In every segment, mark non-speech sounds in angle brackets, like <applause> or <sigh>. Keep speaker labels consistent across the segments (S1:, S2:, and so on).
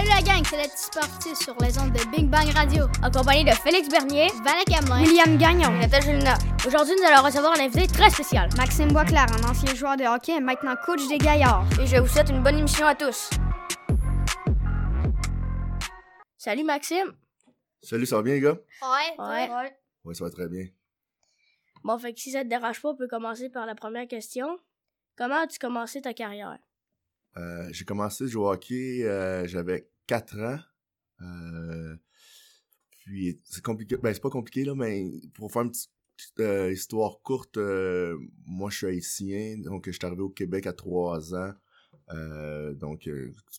S1: Salut la gang, c'est le petit sportif sur les ondes de Big Bang Radio.
S2: En compagnie de Félix Bernier,
S1: Hamelin,
S3: William Gagnon,
S2: Nathalie Julina. Aujourd'hui, nous allons recevoir un invité très spécial.
S3: Maxime Boisclair, un ancien joueur de hockey et maintenant coach des Gaillards.
S2: Et je vous souhaite une bonne émission à tous. Salut Maxime.
S4: Salut, ça va bien, les gars?
S1: Ouais,
S2: Ouais.
S1: ouais.
S4: Oui, ça va très bien.
S2: Bon, fait que si ça te dérange pas, on peut commencer par la première question. Comment as-tu commencé ta carrière?
S4: Euh, j'ai commencé à jouer au hockey, euh, j'avais 4 ans. Euh, puis, c'est compliqué. Ben, c'est pas compliqué, là, mais pour faire une petite histoire courte, moi, je suis haïtien, donc je suis arrivé au Québec à 3 ans. Donc,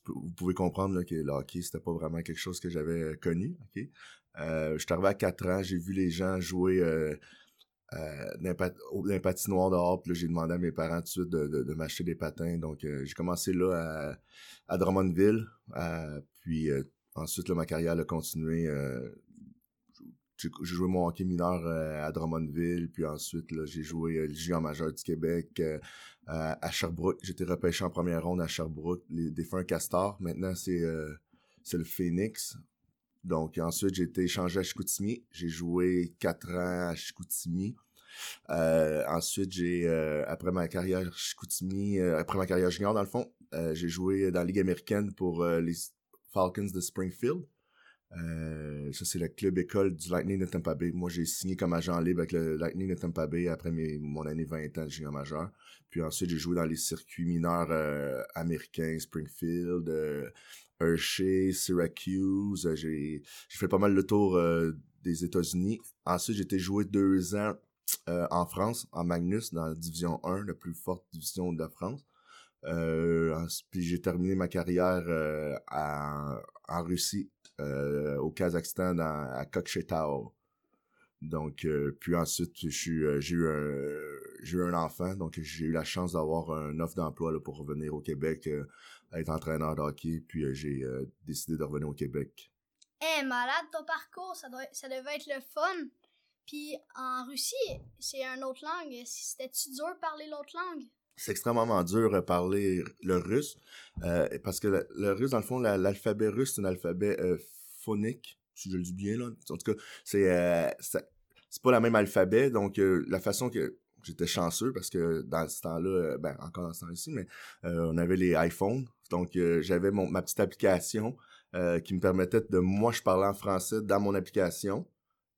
S4: vous pouvez comprendre que le hockey, c'était pas vraiment quelque chose que j'avais connu. ok? Je suis arrivé à 4 ans, j'ai vu les gens jouer euh, dans les pat- au- dans les patinoires dehors, puis là, j'ai demandé à mes parents tout de suite de, de- de m'acheter des patins. Donc, euh, j'ai commencé là à, à Drummondville. euh, puis ensuite, là, ma carrière a continué. euh, j'ai joué mon hockey mineur euh, à Drummondville, puis ensuite, là, j'ai joué euh, le junior majeur du Québec à Sherbrooke. Été repêché en première ronde à Sherbrooke, les défunts Castors. Maintenant, c'est c'est le Phoenix. Donc, ensuite, j'ai été échangé à Chicoutimi. J'ai joué quatre ans à Chicoutimi. Euh, ensuite, j'ai, euh, après ma carrière Chicoutimi, euh, après ma carrière junior, dans le fond, euh, j'ai joué dans la Ligue américaine pour euh, les Falcons de Springfield. Euh, ça, c'est le club école du Lightning de Tampa Bay. Moi, j'ai signé comme agent libre avec le Lightning de Tampa Bay après mes, mon année 20 ans de junior majeur. Puis ensuite, j'ai joué dans les circuits mineurs américains, Springfield, Hershey, Syracuse. Euh, J'ai fait pas mal le tour euh, des États-Unis. Ensuite, j'ai été joué deux ans euh, en France, en Magnus, dans la division 1, la plus forte division de la France. Puis j'ai terminé ma carrière à- en Russie, au Kazakhstan, à Kokshetau. Donc, puis ensuite, j'ai eu un, eu un enfant, donc j'ai eu la chance d'avoir un offre d'emploi pour revenir au Québec, être entraîneur de hockey, puis euh, j'ai euh, décidé de revenir au Québec.
S1: Eh, malade ton parcours, ça, doit, ça devait être le fun. Puis en Russie, c'est une autre langue. C'était-tu dur de parler l'autre langue?
S4: c'est extrêmement dur de parler le russe euh, parce que le, le russe dans le fond la- l'alphabet russe c'est un alphabet euh, phonique si je le dis bien là en tout cas c'est euh, pas le même alphabet donc la façon que j'étais chanceux parce que dans ce temps-là ben encore dans ce temps-ci mais euh, on avait les iPhones donc euh, j'avais ma petite application euh, qui me permettait de moi je parlais en français dans mon application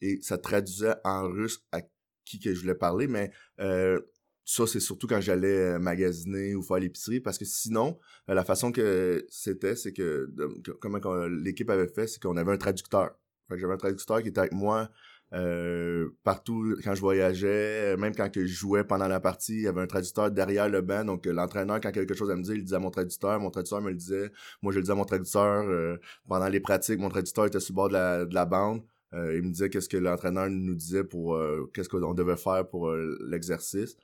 S4: et ça traduisait en russe à qui que je voulais parler mais euh, ça, c'est surtout quand j'allais euh, magasiner ou faire l'épicerie, parce que sinon, euh, la façon que c'était, c'est que, que- comment l'équipe avait fait, c'est qu'on avait un traducteur. Fait que j'avais un traducteur qui était avec moi euh, partout quand je voyageais, euh, même quand je jouais pendant la partie, il y avait un traducteur derrière le banc, donc euh, l'entraîneur, quand quelque chose à me dire, il disait à mon traducteur, mon traducteur me le disait, moi je le disais à mon traducteur, euh, pendant les pratiques, mon traducteur était sur le bord de la, de la bande, euh, il me disait qu'est-ce que l'entraîneur nous disait pour, qu'est-ce qu'on devait faire pour l'exercice.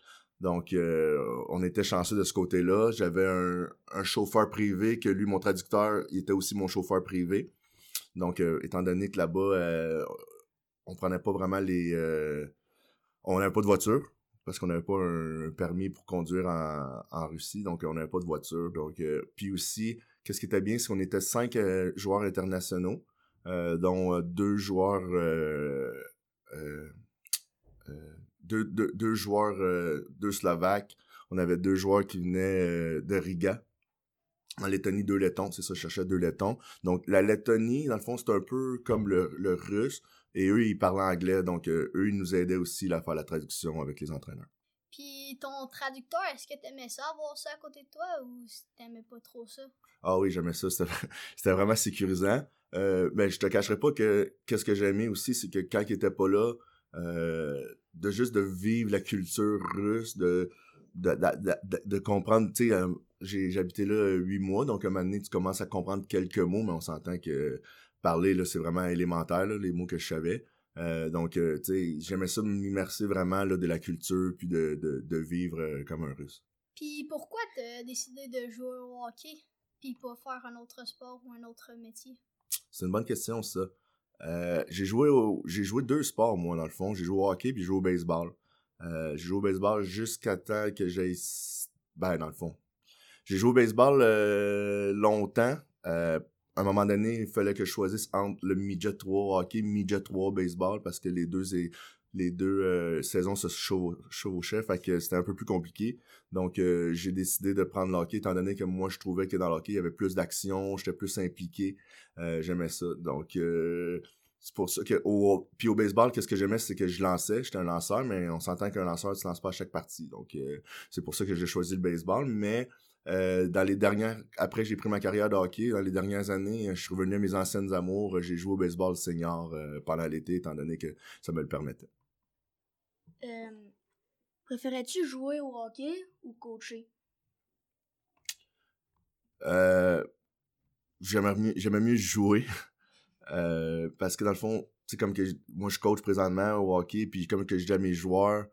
S4: Donc, euh, on était chanceux de ce côté-là. J'avais un, un chauffeur privé que lui, mon traducteur, il était aussi mon chauffeur privé. Donc, euh, étant donné que là-bas, euh, on prenait pas vraiment les... euh, on n'avait pas de voiture parce qu'on n'avait pas un permis pour conduire en, Russie. Donc, on n'avait pas de voiture. Donc, euh, puis aussi, qu'est-ce qui était bien, c'est qu'on était cinq euh, joueurs internationaux, dont deux joueurs... deux, deux, joueurs, deux Slovaques. On avait deux joueurs qui venaient de Riga. En Lettonie, deux Lettons, c'est ça, je cherchais deux Lettons. Donc, la Lettonie, dans le fond, c'est un peu comme le russe. Et eux, ils parlaient anglais, donc euh, eux, ils nous aidaient aussi à faire la traduction avec les entraîneurs.
S1: Puis ton traducteur, est-ce que t'aimais ça avoir ça à côté de toi ou t'aimais pas trop ça?
S4: Ah oui, j'aimais ça. <laughs> C'était vraiment sécurisant. Euh, ben, je te cacherai pas que qu'est-ce que j'aimais aussi, c'est que quand il était pas là, euh, de juste de vivre la culture russe, de de, de, de, de- de comprendre, tu sais, euh, j'ai habité là huit mois, donc à un moment donné, tu commences à comprendre quelques mots, mais on s'entend que parler, là, c'est vraiment élémentaire, là, les mots que je savais. Euh, donc, euh, tu sais, j'aimais ça m'immerser vraiment là, de la culture, puis de, de, de vivre euh, comme un russe.
S1: Puis pourquoi t'as décidé de jouer au hockey? Puis pas faire un autre sport ou un autre métier?
S4: C'est une bonne question, ça. J'ai joué au, j'ai joué deux sports, moi, dans le fond. J'ai joué au hockey puis j'ai joué au baseball. J'ai joué au baseball jusqu'à temps que j'ai... Ben, dans le fond. J'ai joué au baseball longtemps. À un moment donné, il fallait que je choisisse entre le midget 3 hockey, midget 3 baseball, parce que les deux, les deux euh, saisons se chevauchaient, fait que c'était un peu plus compliqué. Donc, euh, j'ai décidé de prendre le hockey, étant donné que moi, je trouvais que dans le hockey, il y avait plus d'action, j'étais plus impliqué, euh, j'aimais ça. Donc, c'est pour ça que... Au, puis au baseball, qu'est-ce que j'aimais, c'est que je lançais, j'étais un lanceur, mais on s'entend qu'un lanceur, tu lances pas à chaque partie. Donc, c'est pour ça que j'ai choisi le baseball, mais... dans les dernières, après j'ai pris ma carrière de hockey, dans les dernières années, je suis revenu à mes anciennes amours. J'ai joué au baseball senior pendant l'été, étant donné que ça me le permettait.
S2: Euh, préférais-tu jouer au hockey ou coacher?
S4: Euh, j'aimais mieux, mieux jouer. <laughs> euh, parce que dans le fond, c'est comme que moi je coach présentement au hockey, puis comme que je dis à mes joueurs,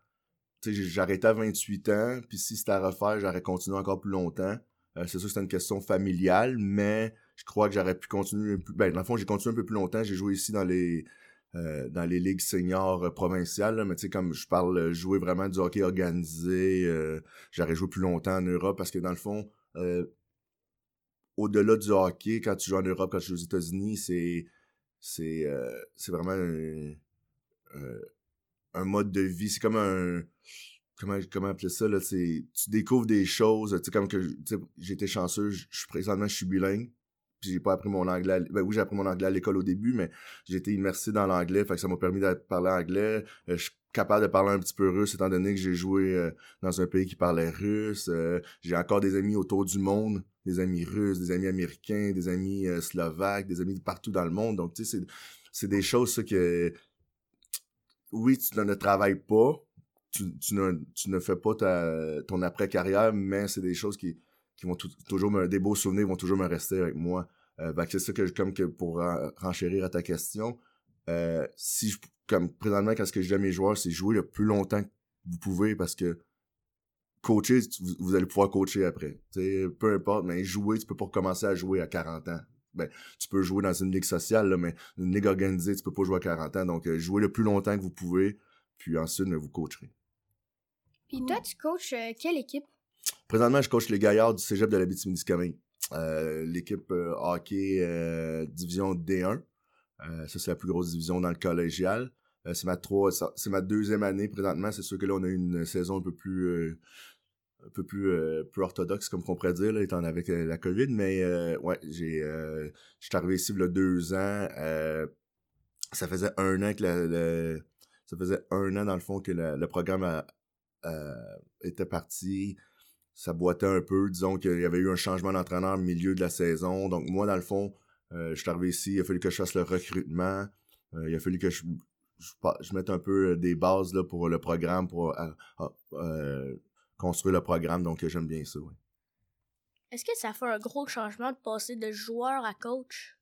S4: j'arrêtais à 28 ans, puis si c'était à refaire, j'aurais continué encore plus longtemps. Euh, c'est sûr que c'était une question familiale, mais je crois que j'aurais pu continuer. Plus... Ben, dans le fond, j'ai continué un peu plus longtemps. J'ai joué ici dans les euh, dans les ligues seniors euh, provinciales, mais tu sais, comme je parle, jouer vraiment du hockey organisé, j'aurais joué plus longtemps en Europe parce que dans le fond, au-delà du hockey, quand tu joues en Europe, quand tu joues aux États-Unis, c'est c'est c'est vraiment un, un mode de vie. C'est comme un comment comment appeler ça là tu découvres des choses tu sais comme que été chanceux je suis présentement je suis bilingue j'ai pas appris mon anglais. Ben oui, j'ai appris mon anglais à l'école au début, mais été immersé dans l'anglais, fait que ça m'a permis de parler anglais. Euh, je suis capable de parler un petit peu russe étant donné que j'ai joué euh, dans un pays qui parlait russe. Euh, j'ai encore des amis autour du monde, des amis russes, des amis américains, des amis slovaques, des amis de partout dans le monde. Donc tu sais, c'est des choses ça que oui, tu ne travailles pas, tu, ne, fais pas ta, ton après-carrière, mais c'est des choses qui, vont toujours me, des beaux souvenirs vont toujours me rester avec moi. Euh, c'est ça que comme que pour renchérir à ta question, euh, si je, comme présentement quand ce que je à mes joueurs, c'est jouer le plus longtemps que vous pouvez parce que coacher, vous, allez pouvoir coacher après. Peu importe, mais jouer, tu peux pas recommencer à jouer à 40 ans. Ben, tu peux jouer dans une ligue sociale, là, mais une ligue organisée, tu peux pas jouer à 40 ans. Donc, euh, jouez le plus longtemps que vous pouvez, puis ensuite, vous coacherez.
S3: Puis toi, tu coaches euh, quelle équipe?
S4: Présentement, je coach les gaillards du cégep de la témiscamingue euh, L'équipe euh, hockey euh, division D1. ça, c'est la plus grosse division dans le collégial. c'est ma trois, c'est ma deuxième année présentement. C'est sûr que là, on a une saison un peu plus un peu plus plus orthodoxe comme qu'on pourrait dire étant avec la COVID mais ouais j'ai je suis arrivé ici il y a deux ans ça faisait un an que le, ça faisait un an dans le fond que le, programme était parti ça boitait un peu. Disons qu'il y avait eu un changement d'entraîneur au milieu de la saison. Donc, moi, dans le fond, euh, je suis arrivé ici, il a fallu que je fasse le recrutement. Euh, il a fallu que je, je, mette un peu euh, des bases là, pour le programme, pour construire le programme. Donc, j'aime bien ça.
S2: Est-ce que ça fait un gros changement de passer de joueur à coach?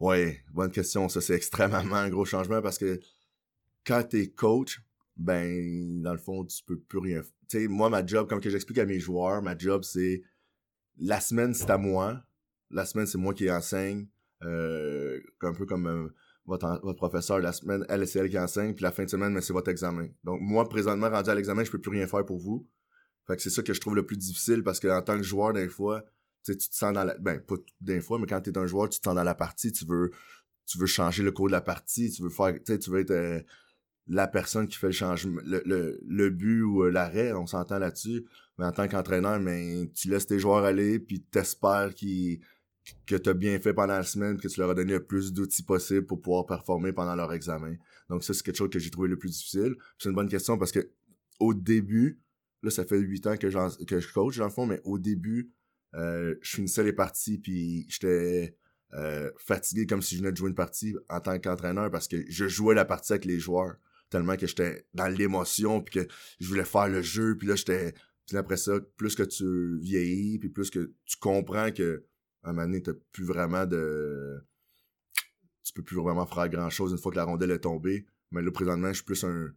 S4: Oui, bonne question. Ça, c'est <laughs> extrêmement un gros changement parce que quand tu es coach, ben, dans le fond, tu peux plus rien. Tu sais, moi, ma job, comme que j'explique à mes joueurs, ma job, c'est la semaine, c'est à moi. La semaine, c'est moi qui enseigne. Euh, un peu comme euh, votre, professeur, la semaine, elle, c'est elle qui enseigne, puis la fin de semaine, mais c'est votre examen. Donc, moi, présentement, rendu à l'examen, je peux plus rien faire pour vous. Fait que c'est ça que je trouve le plus difficile parce que en tant que joueur, des fois, tu te sens dans la. Ben, pas des fois, mais quand tu es un joueur, tu te sens dans la partie, tu veux tu veux changer le cours de la partie, tu veux faire. Tu veux être. Euh, la personne qui fait le changement, le, le, le but ou euh, l'arrêt, on s'entend là-dessus. Mais en tant qu'entraîneur, mais tu laisses tes joueurs aller, puis t'espères qu'ils que tu as bien fait pendant la semaine, que tu leur as donné le plus d'outils possible pour pouvoir performer pendant leur examen. Donc ça, c'est quelque chose que j'ai trouvé le plus difficile. C'est une bonne question parce que au début, là, ça fait huit ans que, que je coach, dans le fond, mais au début, euh, je finissais les parties, puis j'étais euh, fatigué comme si je venais de jouer une partie en tant qu'entraîneur parce que je jouais la partie avec les joueurs tellement que j'étais dans l'émotion puis que je voulais faire le jeu puis là j'étais puis après ça plus que tu vieillis puis plus que tu comprends que un moment donné t'as plus vraiment de tu peux plus vraiment faire grand chose une fois que la rondelle est tombée mais là présentement je suis plus un,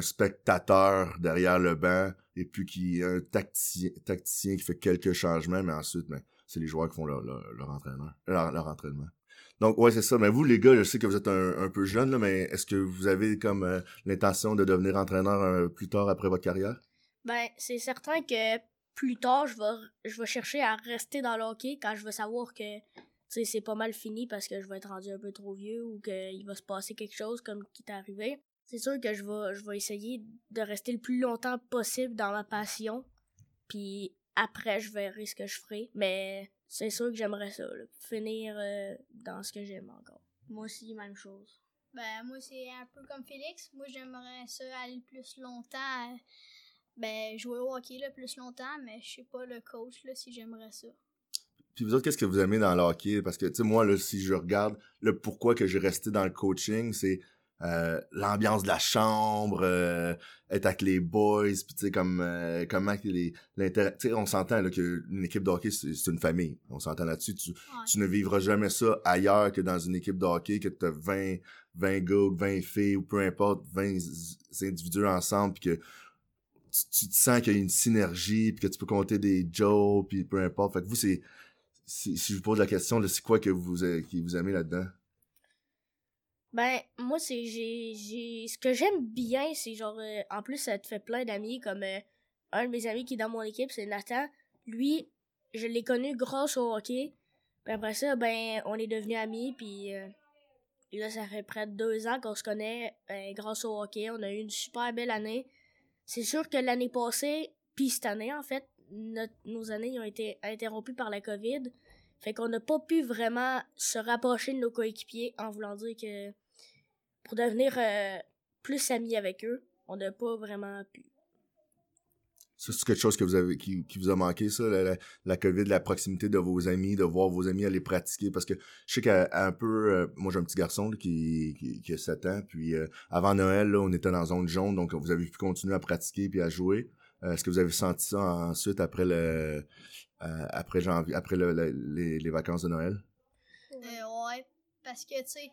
S4: spectateur derrière le banc et puis qui un tacticien, qui fait quelques changements mais ensuite ben, c'est les joueurs qui font leur, entraîneur leur entraînement donc, ouais, c'est ça. Mais vous, les gars, je sais que vous êtes un, peu jeunes, mais est-ce que vous avez comme euh, l'intention de devenir entraîneur euh, plus tard après votre carrière?
S2: Ben, c'est certain que plus tard, je vais, vais chercher à rester dans le hockey quand je veux savoir que c'est pas mal fini parce que je vais être rendu un peu trop vieux ou qu'il va se passer quelque chose comme qui t'est arrivé. C'est sûr que je vais, vais essayer de rester le plus longtemps possible dans ma passion. Puis après, je verrai ce que je ferai. Mais c'est sûr que j'aimerais ça, finir euh, dans ce que j'aime encore.
S3: Moi aussi, même chose.
S1: Ben, moi, c'est un peu comme Félix. Moi, j'aimerais ça aller plus longtemps. Ben, jouer au hockey le plus longtemps, mais je sais pas le coach là, si j'aimerais ça.
S4: Puis vous autres, qu'est-ce que vous aimez dans le hockey? Parce que, tu sais, moi, là, si je regarde le pourquoi que j'ai resté dans le coaching, c'est euh, l'ambiance de la chambre, euh, être avec les boys, puis tu sais, comme, euh, comment les, l'intérêt... Tu sais, on s'entend, là, qu'une équipe de hockey, c'est, une famille. On s'entend là-dessus. Tu,
S1: Ouais.
S4: tu ne vivras jamais ça ailleurs que dans une équipe de hockey, que tu as 20, 20 gars, ou 20 filles, ou peu importe, 20 z- individus ensemble, puis que tu, te sens qu'il y a une synergie, puis que tu peux compter des jokes, puis peu importe. Fait que vous, c'est... Si, je vous pose la question, c'est quoi que vous, a- qui vous aimez là-dedans?
S2: Ben, moi, c'est. j'ai j'ai Ce que j'aime bien, c'est genre. euh, en plus, ça te fait plein d'amis. Comme euh, un de mes amis qui est dans mon équipe, c'est Nathan. Lui, je l'ai connu grâce au hockey. Puis après ça, ben, on est devenus amis. Puis euh, là, ça fait près de deux ans qu'on se connaît euh, grâce au hockey. On a eu une super belle année. C'est sûr que l'année passée, puis cette année, en fait, nos années ont été interrompues par la COVID. Fait qu'on n'a pas pu vraiment se rapprocher de nos coéquipiers en voulant dire que pour devenir euh, plus amis avec eux, on n'a pas vraiment pu.
S4: Ça, c'est quelque chose que vous avez, qui, qui vous a manqué, ça, la, la, la COVID, la proximité de vos amis, de voir vos amis aller pratiquer, parce que je sais qu'à un peu, euh, moi j'ai un petit garçon là, qui, qui, qui a 7 ans, puis euh, avant Noël, là, on était dans zone jaune, donc vous avez pu continuer à pratiquer puis à jouer. Euh, Est-ce que vous avez senti ça ensuite après le euh, après janvier, après le- le- les, les vacances de Noël?
S1: Euh, ouais, parce que, tu sais,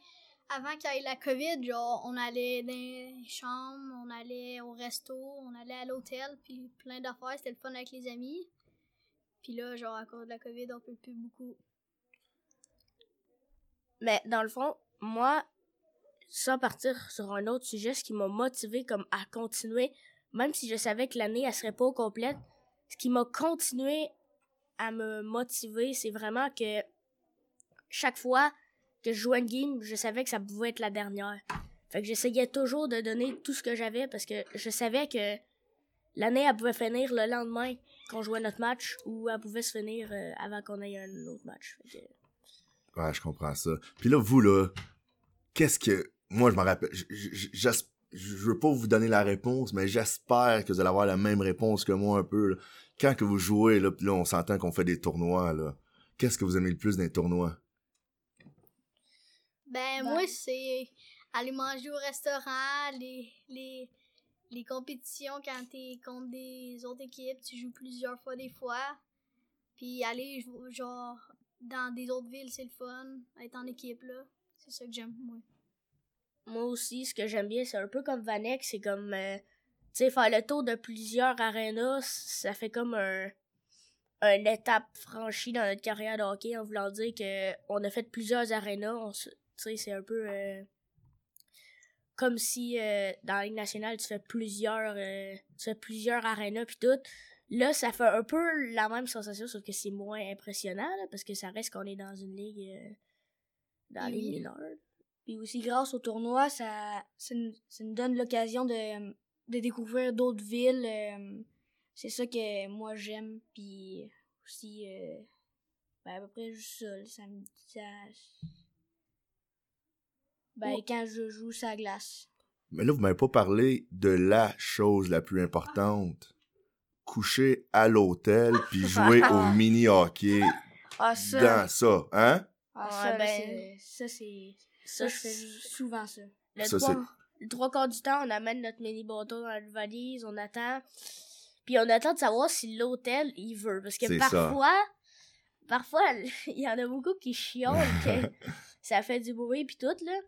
S1: avant qu'il y ait la COVID, genre, on allait dans les chambres, on allait au resto, on allait à l'hôtel, puis plein d'affaires, c'était le fun avec les amis. Puis là, genre, à cause de la COVID, on peut plus beaucoup.
S2: Mais dans le fond, moi, sans partir sur un autre sujet, ce qui m'a motivé comme à continuer, même si je savais que l'année elle serait pas complète, ce qui m'a continué à me motiver, c'est vraiment que chaque fois je jouais une game, je savais que ça pouvait être la dernière. Fait que j'essayais toujours de donner tout ce que j'avais parce que je savais que l'année elle pouvait finir le lendemain qu'on jouait notre match ou elle pouvait se finir euh, avant qu'on ait un autre match. Que-
S4: Ouais, je comprends ça. Puis là, vous, là, qu'est-ce que... Moi, je m'en rappelle... j- j- j'as- Je veux pas vous donner la réponse, mais j'espère que vous allez avoir la même réponse que moi un peu. Quand que vous jouez, là, là, on s'entend qu'on fait des tournois, là. Qu'est-ce que vous aimez le plus dans les tournois?
S1: Ben, moi, c'est aller manger au restaurant, les, les, les compétitions quand t'es contre des autres équipes, tu joues plusieurs fois des fois. Puis aller, genre, dans des autres villes, c'est le fun, être en équipe, là. C'est ça que j'aime, moi.
S2: Moi aussi, ce que j'aime bien, c'est un peu comme Vanek, c'est comme, euh, tu sais, faire le tour de plusieurs arénas, ça fait comme un, une étape franchie dans notre carrière de hockey en voulant dire que on a fait plusieurs arénas, on tu sais, c'est un peu euh, comme si euh, dans la Ligue nationale, tu fais plusieurs, euh, tu fais plusieurs arénas puis tout. Là, ça fait un peu la même sensation, sauf que c'est moins impressionnant, là, parce que ça reste qu'on est dans une ligue, euh, dans la ligue
S1: Oui.
S2: mineure.
S3: Puis aussi, grâce au tournoi, ça, ça, nous, ça nous donne l'occasion de, de découvrir d'autres villes. c'est ça que moi j'aime. Puis aussi, ben, à peu près juste ça. ça, ça- ben,
S1: Oh.
S3: quand je joue sa glace.
S4: Mais là, vous m'avez pas parlé de la chose la plus importante. Coucher à l'hôtel puis <laughs> jouer au mini-hockey
S3: Ah,
S4: dans ça, hein?
S3: Ah,
S2: Ouais,
S3: ça,
S2: ben,
S3: c'est-
S2: ça, c'est.
S3: ça,
S2: Ça,
S3: je fais souvent ça.
S2: Le,
S4: Ça,
S2: trois,
S4: c'est-
S2: le trois quarts du temps, on amène notre mini bateau dans la valise, on attend. Puis on attend de savoir si l'hôtel, il veut. Parce que
S4: ça.
S2: parfois, parfois, <laughs> il y en a beaucoup qui chiolent que <laughs> ça fait du bruit puis tout, là.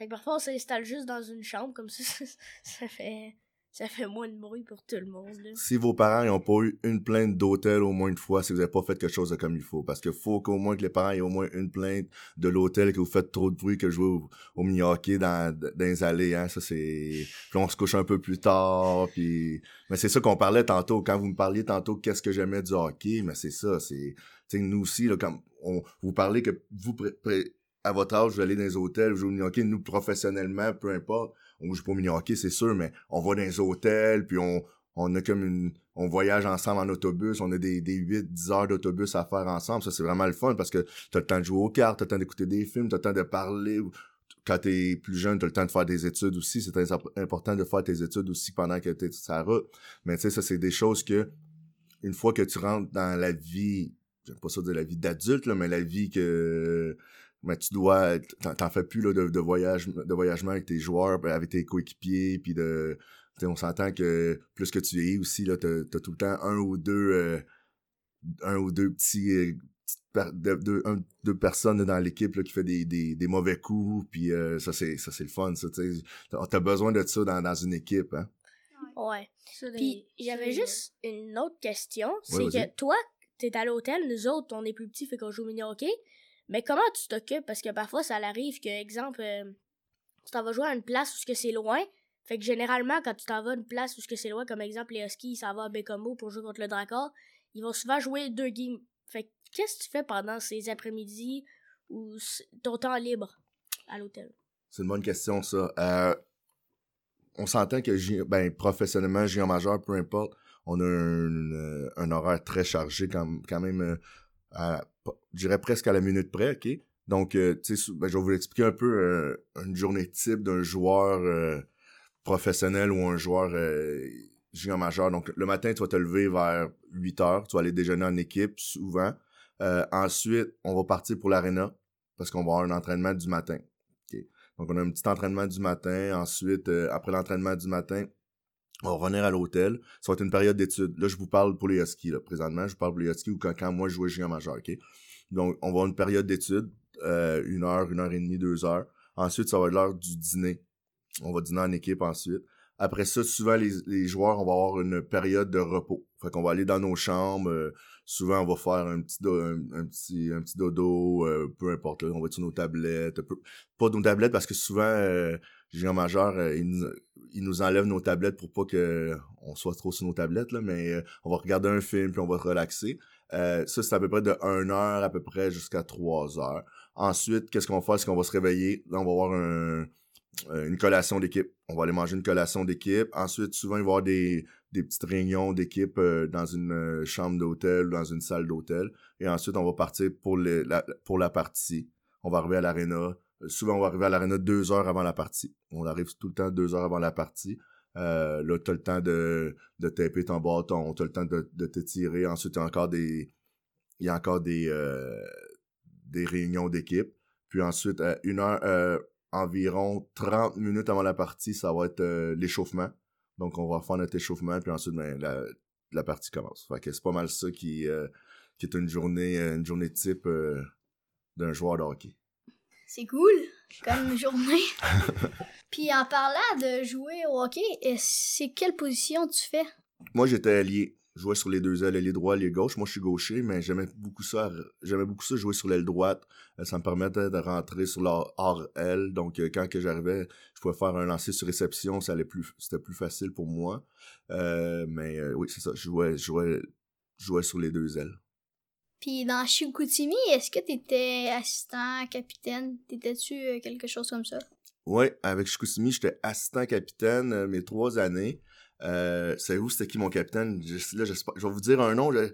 S2: Fait que parfois, on s'installe juste dans une chambre, comme <laughs> ça, ça, fait. ça fait moins de bruit pour tout le monde. là.
S4: Si vos parents n'ont pas eu une plainte d'hôtel au moins une fois, si vous n'avez pas fait quelque chose comme il faut. Parce qu'il faut qu'au moins que les parents aient au moins une plainte de l'hôtel, que vous faites trop de bruit, que jouer au, au mini-hockey dans, dans les allées. Hein, ça, c'est... Puis on se couche un peu plus tard. Puis... Mais c'est ça qu'on parlait tantôt. Quand vous me parliez tantôt qu'est-ce que j'aimais du hockey, mais c'est ça. c'est nous aussi, là, comme on, vous parlez que vous, pré- à votre âge, vous allez dans les hôtels, vous jouez au mini-hockey. Nous, professionnellement, peu importe, on joue pas au mini-hockey, c'est sûr, mais on va dans les hôtels, puis on, on a comme une on voyage ensemble en autobus, on a des, des 8 10 heures d'autobus à faire ensemble, ça c'est vraiment le fun parce que t'as le temps de jouer aux cartes, t'as le temps d'écouter des films, t'as le temps de parler quand t'es plus jeune, t'as le temps de faire des études aussi, c'est très imp- important de faire tes études aussi pendant que t'es sur la route. Mais tu sais ça c'est des choses que une fois que tu rentres dans la vie, j'aime pas ça dire la vie d'adulte mais la vie que mais tu dois t'en, t'en fais plus là, de, de voyage de voyagement avec tes joueurs avec tes coéquipiers puis de on s'entend que plus que tu vieillis aussi là t'as, t'as tout le temps un ou deux euh, un ou deux petits euh, de- deux, un- deux personnes dans l'équipe là, qui fait des, des, des mauvais coups puis euh, ça c'est ça c'est le fun ça tu sais t'as, t'as besoin de ça dans, dans une équipe hein
S2: Ouais. Puis j'avais juste une autre question. C'est
S4: Ouais,
S2: que toi, t'es à l'hôtel, nous autres, on est plus petits, fait qu'on joue au mini-hockey. Mais comment tu t'occupes? Parce que parfois, ça arrive que, exemple, euh, tu t'en vas jouer à une place où ce que c'est loin. Fait que généralement, quand tu t'en vas à une place où ce que c'est loin, comme exemple les Huskies, ils s'en vont à Bécomo pour jouer contre le Dracor, ils vont souvent jouer deux games. Fait que qu'est-ce que tu fais pendant ces après-midi ou ton temps libre à l'hôtel?
S4: C'est une bonne question, ça. Euh, on s'entend que ben, professionnellement, junior majeur, peu importe, on a un, euh, horaire très chargé quand, quand même, euh, je dirais presque à la minute près, OK? Donc, euh, tu sais, ben, je vais vous expliquer un peu euh, une journée type d'un joueur euh, professionnel ou un joueur euh, junior majeur. Donc, le matin, tu vas te lever vers 8 heures, tu vas aller déjeuner en équipe, souvent. Euh, ensuite, on va partir pour l'aréna, parce qu'on va avoir un entraînement du matin. Donc, on a un petit entraînement du matin. Ensuite, euh, après l'entraînement du matin, on va revenir à l'hôtel. Ça va être une période d'études. Là, je vous parle pour les Huskies, là, présentement. Je vous parle pour les Huskies ou quand, quand moi, je jouais junior majeur, OK? Donc, on va avoir une période d'études, euh, une heure, une heure et demie, deux heures. Ensuite, ça va être l'heure du dîner. On va dîner en équipe ensuite. Après ça, souvent, les, les joueurs, on va avoir une période de repos. Fait qu'on va aller dans nos chambres. euh, souvent, on va faire un petit, un petit, un petit dodo, euh, peu importe. Là, on va être sur nos tablettes. peu- pas nos tablettes parce que souvent, euh, junior majeur, euh, ils, nous, ils nous enlèvent nos tablettes pour pas que on soit trop sur nos tablettes, là, mais euh, on va regarder un film puis on va se relaxer. Euh, ça, c'est à peu près de 1 heure à peu près jusqu'à 3 heures. Ensuite, qu'est-ce qu'on va faire? C'est qu'on va se réveiller. Là, on va avoir euh, une collation d'équipe. On va aller manger une collation d'équipe. Ensuite, souvent, il va y avoir des, petites réunions d'équipe dans une chambre d'hôtel ou dans une salle d'hôtel. Et ensuite, on va partir pour, la, pour la partie. On va arriver à l'aréna. Euh, Souvent, on va arriver à l'aréna deux heures avant la partie. On arrive tout le temps deux heures avant la partie. Euh, là, t'as le temps de, de taper ton bâton, t'as le temps de, de t'étirer. Ensuite, il y a encore des, il y a encore des, euh, des réunions d'équipe. Puis ensuite, à une heure, euh, environ 30 minutes avant la partie, ça va être l'échauffement. Donc, on va faire notre échauffement, puis ensuite, ben, la, la partie commence. Fait que c'est pas mal ça qui, qui est une journée, une journée type d'un joueur de hockey.
S1: C'est cool comme <laughs> journée. <laughs> Puis en parlant de jouer au hockey, est- c'est quelle position tu fais?
S4: Moi, j'étais allié. Je jouais sur les deux ailes, ailier droit, ailier gauche. Moi, je suis gaucher, mais j'aimais beaucoup ça. J'aimais beaucoup ça jouer sur l'aile droite. Euh, Ça me permettait de rentrer sur la hors aile. Donc, euh, quand que j'arrivais, je pouvais faire un lancer sur réception. Ça allait plus, c'était plus facile pour moi. Euh, mais euh, oui, c'est ça. Je jouais, je jouais, je jouais sur les deux ailes.
S1: Puis dans Chicoutimi, est-ce que t'étais assistant, capitaine? T'étais-tu euh, quelque chose comme ça?
S4: Oui, avec Chicoutimi, j'étais assistant capitaine euh, mes trois années. Euh, Savez-vous c'était qui mon capitaine? Je, là, je, sais pas- je vais vous dire un nom. Je,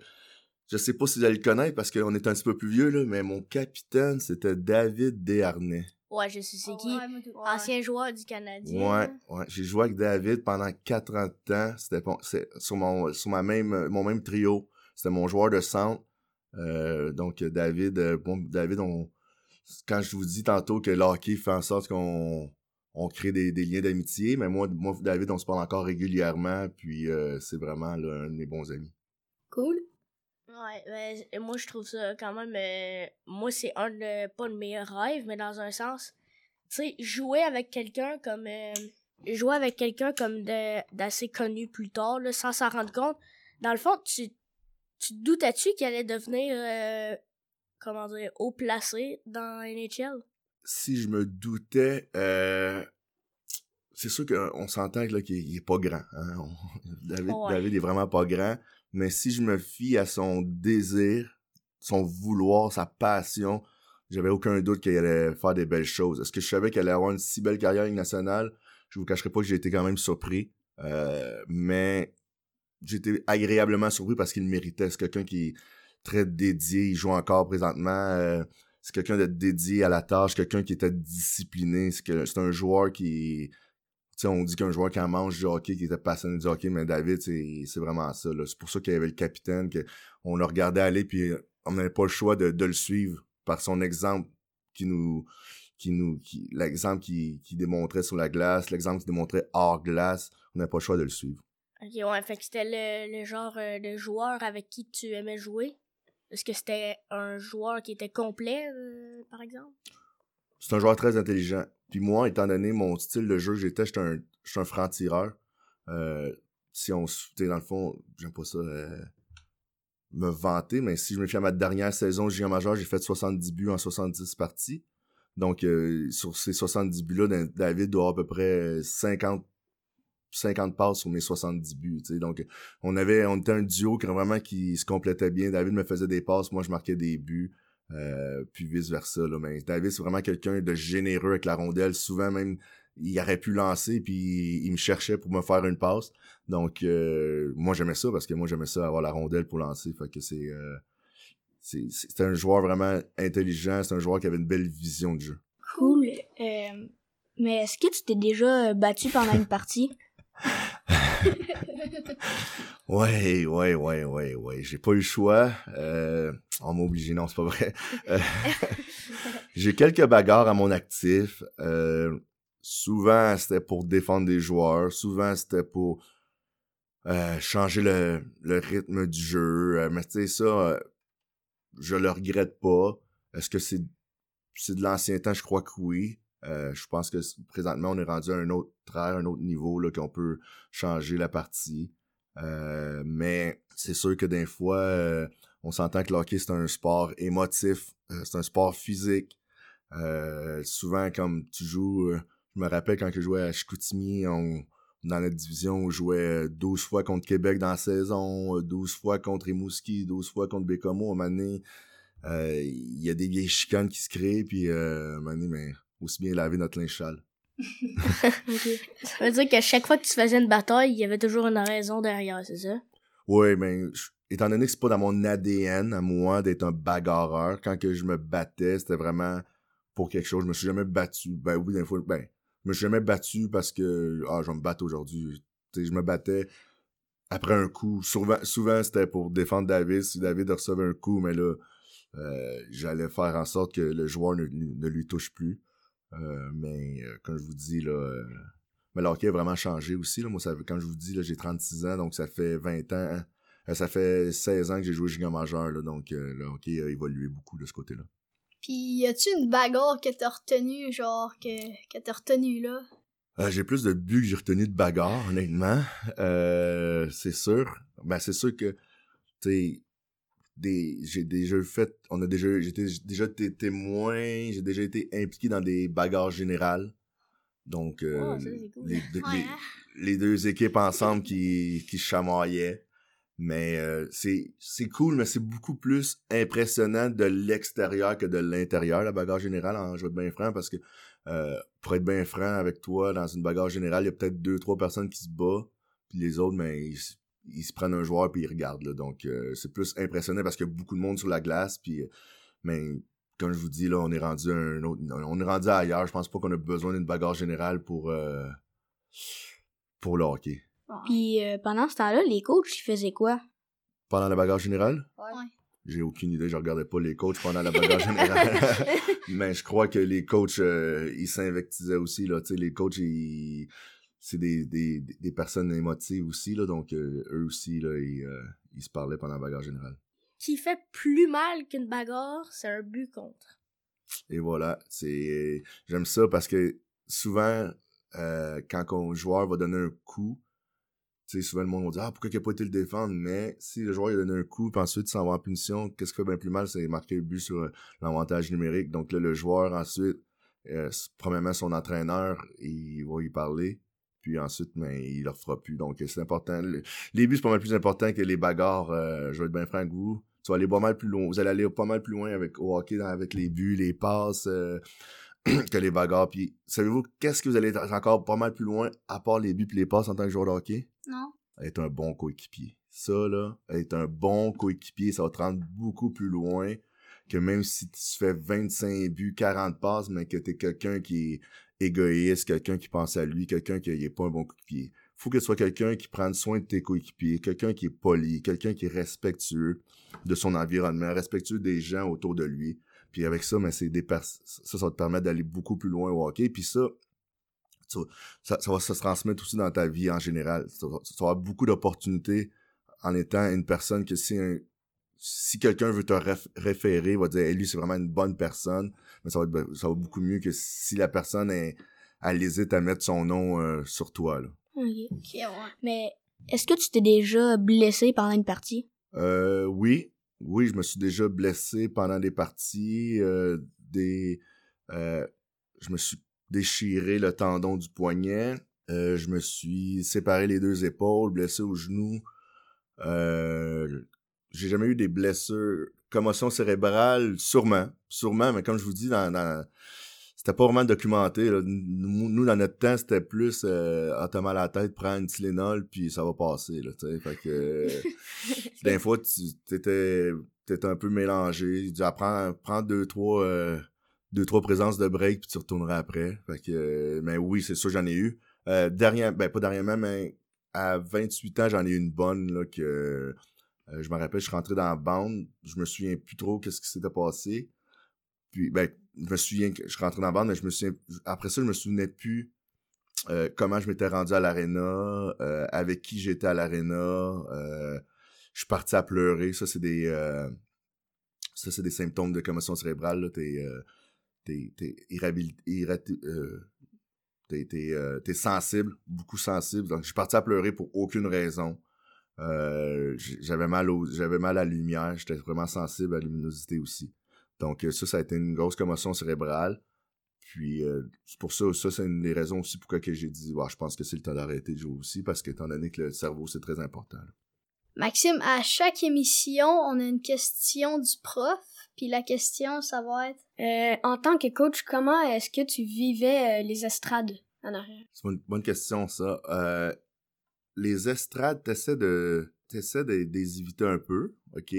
S4: je sais pas si vous allez le connaître parce qu'on est un petit peu plus vieux, là, mais mon capitaine, c'était David Desharnais.
S2: Ouais, je sais c'est qui.
S1: Ouais, moi, tout.
S2: Ancien joueur du Canadien.
S4: Ouais, ouais. J'ai joué avec David pendant quatre ans de temps. C'était sur mon sur ma même mon même trio. C'était mon joueur de centre. Euh, donc David, euh, bon, David, on quand je vous dis tantôt que le hockey fait en sorte qu'on on crée des, des liens d'amitié, mais moi, moi, David, on se parle encore régulièrement, puis euh, c'est vraiment là, un de mes bons amis.
S1: Cool.
S2: Ouais, ben, moi je trouve ça quand même. euh, moi, c'est un de. Pas de mes rêves, mais dans un sens. Tu sais, jouer avec quelqu'un comme. euh, jouer avec quelqu'un comme d'assez connu plus tard, là, sans s'en rendre compte, dans le fond, tu, tu doutais-tu qu'il allait devenir, euh, comment dire, haut placé dans NHL?
S4: Si je me doutais, euh, c'est sûr qu'on s'entend qu'il est pas grand. Hein? <laughs> David, David est vraiment pas grand. Mais si je me fie à son désir, son vouloir, sa passion, j'avais aucun doute qu'il allait faire des belles choses. Est-ce que je savais qu'il allait avoir une si belle carrière nationale? Je vous cacherai pas que j'ai été quand même surpris. Euh, mais j'étais agréablement surpris parce qu'il méritait. C'est quelqu'un qui est très dédié. Il joue encore présentement. Euh, c'est quelqu'un de dédié à la tâche, quelqu'un qui était discipliné. C'est un joueur qui sais, on dit qu'un joueur qui en mange du hockey, qui était passionné du hockey, mais David, c'est vraiment ça. C'est pour ça qu'il y avait le capitaine, qu'on le regardait aller, puis on n'avait pas le choix de, de, le suivre par son exemple qui nous. qui nous qui, l'exemple qui, qui démontrait sur la glace, l'exemple qui démontrait hors glace, on n'avait pas le choix de le suivre.
S2: Ok, ouais, fait que c'était le, le, genre euh, de joueur avec qui tu aimais jouer. Est-ce que c'était un joueur qui était complet, euh, par exemple?
S4: C'est un joueur très intelligent. Puis moi, étant donné mon style de jeu, j'étais, j'étais un, franc-tireur. Euh, si on dans le fond, j'aime pas ça euh, me vanter, mais si je me fie à ma dernière saison junior majeur, j'ai fait 70 buts en 70 parties. Donc, euh, sur ces 70 buts-là, David doit avoir à peu près 50 50 passes sur mes 70 buts, Donc, on avait, on était un duo qui vraiment qui se complétait bien. David me faisait des passes, moi je marquais des buts. Euh, puis vice versa là. Mais David c'est vraiment quelqu'un de généreux avec la rondelle. Souvent même il aurait pu lancer puis il me cherchait pour me faire une passe. Donc euh, moi j'aimais ça parce que moi j'aimais ça avoir la rondelle pour lancer. Fait que c'est euh, c'est un joueur vraiment intelligent. C'est un joueur qui avait une belle vision de jeu.
S3: Cool. Mais est-ce que tu t'es déjà battu pendant une <laughs> partie? <laughs>
S4: Ouais, ouais, ouais, ouais, ouais. J'ai pas eu le choix. Euh, on m'a obligé, non, c'est pas vrai. Euh, <laughs> j'ai quelques bagarres à mon actif. Euh, souvent, c'était pour défendre des joueurs. Souvent, c'était pour changer le, rythme du jeu. mais tu sais, ça, je le regrette pas. Est-ce que c'est de l'ancien temps? Je crois que oui. Je pense que présentement, on est rendu à un autre ère, un autre niveau, là, qu'on peut changer la partie. Euh, mais c'est sûr que des fois, euh, on s'entend que le hockey, c'est un sport émotif, euh, c'est un sport physique. souvent, comme tu joues, je me rappelle quand je jouais à Chicoutimi, dans notre division, on jouait 12 fois contre Québec dans la saison, 12 fois contre Rimouski, 12 fois contre Bécomo. À un moment donné, il y a des vieilles chicanes qui se créent, puis à un moment donné, mais aussi bien laver notre linge sale. <laughs>
S2: Ça veut dire qu'à chaque fois que tu faisais une bataille, il y avait toujours une raison derrière, c'est ça?
S4: Oui, mais ben, étant donné que c'est pas dans mon ADN à moi d'être un bagarreur, quand que je me battais, c'était vraiment pour quelque chose. Je me suis jamais battu. Ben oui, fois, ben, je me suis jamais battu parce que ah, je vais me battre aujourd'hui. je me battais après un coup. Souvent, souvent c'était pour défendre David. Si David recevait un coup, mais là, euh, j'allais faire en sorte que le joueur ne lui touche plus. Euh, mais euh, comme je vous dis, là, euh, mais le hockey a vraiment changé aussi. Là. Moi, ça, quand je vous dis, là, j'ai 36 ans, donc ça fait 20 ans. ça fait 16 ans que j'ai joué junior majeur, là, donc le hockey a évolué beaucoup de ce côté-là.
S1: Puis, y a-tu une bagarre que t'as retenue, genre, que, que t'as retenue, là?
S4: j'ai plus de buts que j'ai retenu de bagarre, honnêtement. c'est sûr. Ben, c'est sûr que, tu j'ai déjà fait on a déjà j'étais déjà été témoin j'ai déjà été impliqué dans des bagarres générales. Donc euh, oh, les, hein? les, deux équipes ensemble qui qui chamaillaient mais euh, c'est c'est cool mais c'est beaucoup plus impressionnant de l'extérieur que de l'intérieur la bagarre générale en jeu de bien franc parce que euh, pour être bien franc avec toi dans une bagarre générale il y a peut-être deux trois personnes qui se battent puis les autres mais ils se prennent un joueur puis ils regardent. Là. Donc, euh, c'est plus impressionnant parce qu'il y a beaucoup de monde sur la glace. Puis, euh, mais comme je vous dis, là, on est rendu un autre, on est rendu ailleurs. Je pense pas qu'on a besoin d'une bagarre générale pour, euh, pour le hockey.
S3: Puis pendant ce temps-là, les coachs, ils faisaient quoi?
S4: Pendant la bagarre générale?
S1: Ouais.
S4: J'ai aucune idée, je regardais pas les coachs pendant la bagarre générale. <laughs> mais je crois que les coachs, ils s'invectisaient aussi, là. Tu sais, les coachs, ils c'est des, des, des, personnes émotives aussi, là, donc euh, eux aussi, là, ils, euh, ils, se parlaient pendant la bagarre générale.
S2: Qui fait plus mal qu'une bagarre, c'est un but contre.
S4: Et voilà, c'est j'aime ça parce que souvent euh, quand un joueur va donner un coup, tu sais, souvent le monde va dire Ah, pourquoi il n'a pas été le défendre? Mais si le joueur il a donné un coup, puis ensuite s'en va en punition, qu'est-ce qui fait bien plus mal? C'est marquer le but sur l'avantage numérique. Donc là, le joueur, ensuite, premièrement, son entraîneur, il va y parler. Puis ensuite, mais il ne le fera plus. Donc c'est important. les buts, c'est pas mal plus important que les bagarres. je vais être bien franc avec vous. Tu vas aller pas mal plus loin. Vous allez aller pas mal plus loin avec au hockey, avec les buts, les passes. <clears throat> que les bagarres. Puis, savez-vous, qu'est-ce que vous allez être encore pas mal plus loin, à part les buts et les passes en tant que joueur de hockey?
S1: Non.
S4: Être un bon coéquipier. Ça, là, être un bon coéquipier, ça va te rendre beaucoup plus loin que même si tu fais 25 buts, 40 passes, mais que t'es quelqu'un qui est égoïste, quelqu'un qui pense à lui, quelqu'un qui n'est pas un bon coéquipier. Faut que ce soit quelqu'un qui prenne soin de tes coéquipiers, quelqu'un qui est poli, quelqu'un qui est respectueux de son environnement, respectueux des gens autour de lui. Puis avec ça, mais c'est des ça, ça te permettre d'aller beaucoup plus loin au hockey. Puis ça, ça, va se transmettre aussi dans ta vie en général. Tu vas, avoir beaucoup d'opportunités en étant une personne que si si quelqu'un veut te référer, il va dire lui c'est vraiment une bonne personne, mais ça va, être, ça va beaucoup mieux que si la personne est, elle hésite à mettre son nom euh, sur toi. Là.
S3: Ok. Mais est-ce que tu t'es déjà blessé pendant une partie?
S4: Euh, oui oui, je me suis déjà blessé pendant des parties, euh, des, euh, je me suis déchiré le tendon du poignet, euh, je me suis séparé les deux épaules, blessé au genou. J'ai jamais eu des blessures, commotion cérébrale, sûrement, sûrement, mais comme je vous dis, dans, dans c'était pas vraiment documenté. Nous, dans notre temps, c'était plus euh, ah, t'as mal à la tête, prends une Tylenol, puis ça va passer. Là, fait que euh, <laughs> des fois, tu étais, un peu mélangé. Tu dis, prends, prends deux, trois, euh, deux, trois présences de break, puis tu retourneras après. Fait que, euh, mais oui, c'est sûr, j'en ai eu. Euh, dernière, ben pas dernièrement, mais à 28 ans, j'en ai eu une bonne là, que je me rappelle, je suis rentré dans la bande. Je me souviens plus trop qu'est-ce qui s'était passé. Puis, ben, je me souviens que je suis rentré dans la bande, mais je me souviens, après ça, je me souvenais plus euh, comment je m'étais rendu à l'aréna, euh, avec qui j'étais à l'aréna. Euh, je suis parti à pleurer. Ça, c'est des, ça, c'est des symptômes de commotion cérébrale. Là. T'es, t'es, t'es, t'es, sensible, beaucoup sensible. Donc, je suis parti à pleurer pour aucune raison. J'avais mal j'avais mal à la lumière. J'étais vraiment sensible à la luminosité aussi. Donc, euh, ça, ça a été une grosse commotion cérébrale. Puis, euh, c'est pour ça, ça, c'est une des raisons aussi pourquoi que j'ai dit, je pense que c'est le temps d'arrêter de jouer aussi, parce qu'étant donné que le cerveau, c'est très important.
S1: Maxime, à chaque émission, on a une question du prof. Puis la question, ça va être...
S3: Euh, en tant que coach, comment est-ce que tu vivais les estrades en arrière?
S4: C'est une bonne question, ça. Les estrades, t'essaies de, t'essaies de, de les éviter un peu, OK?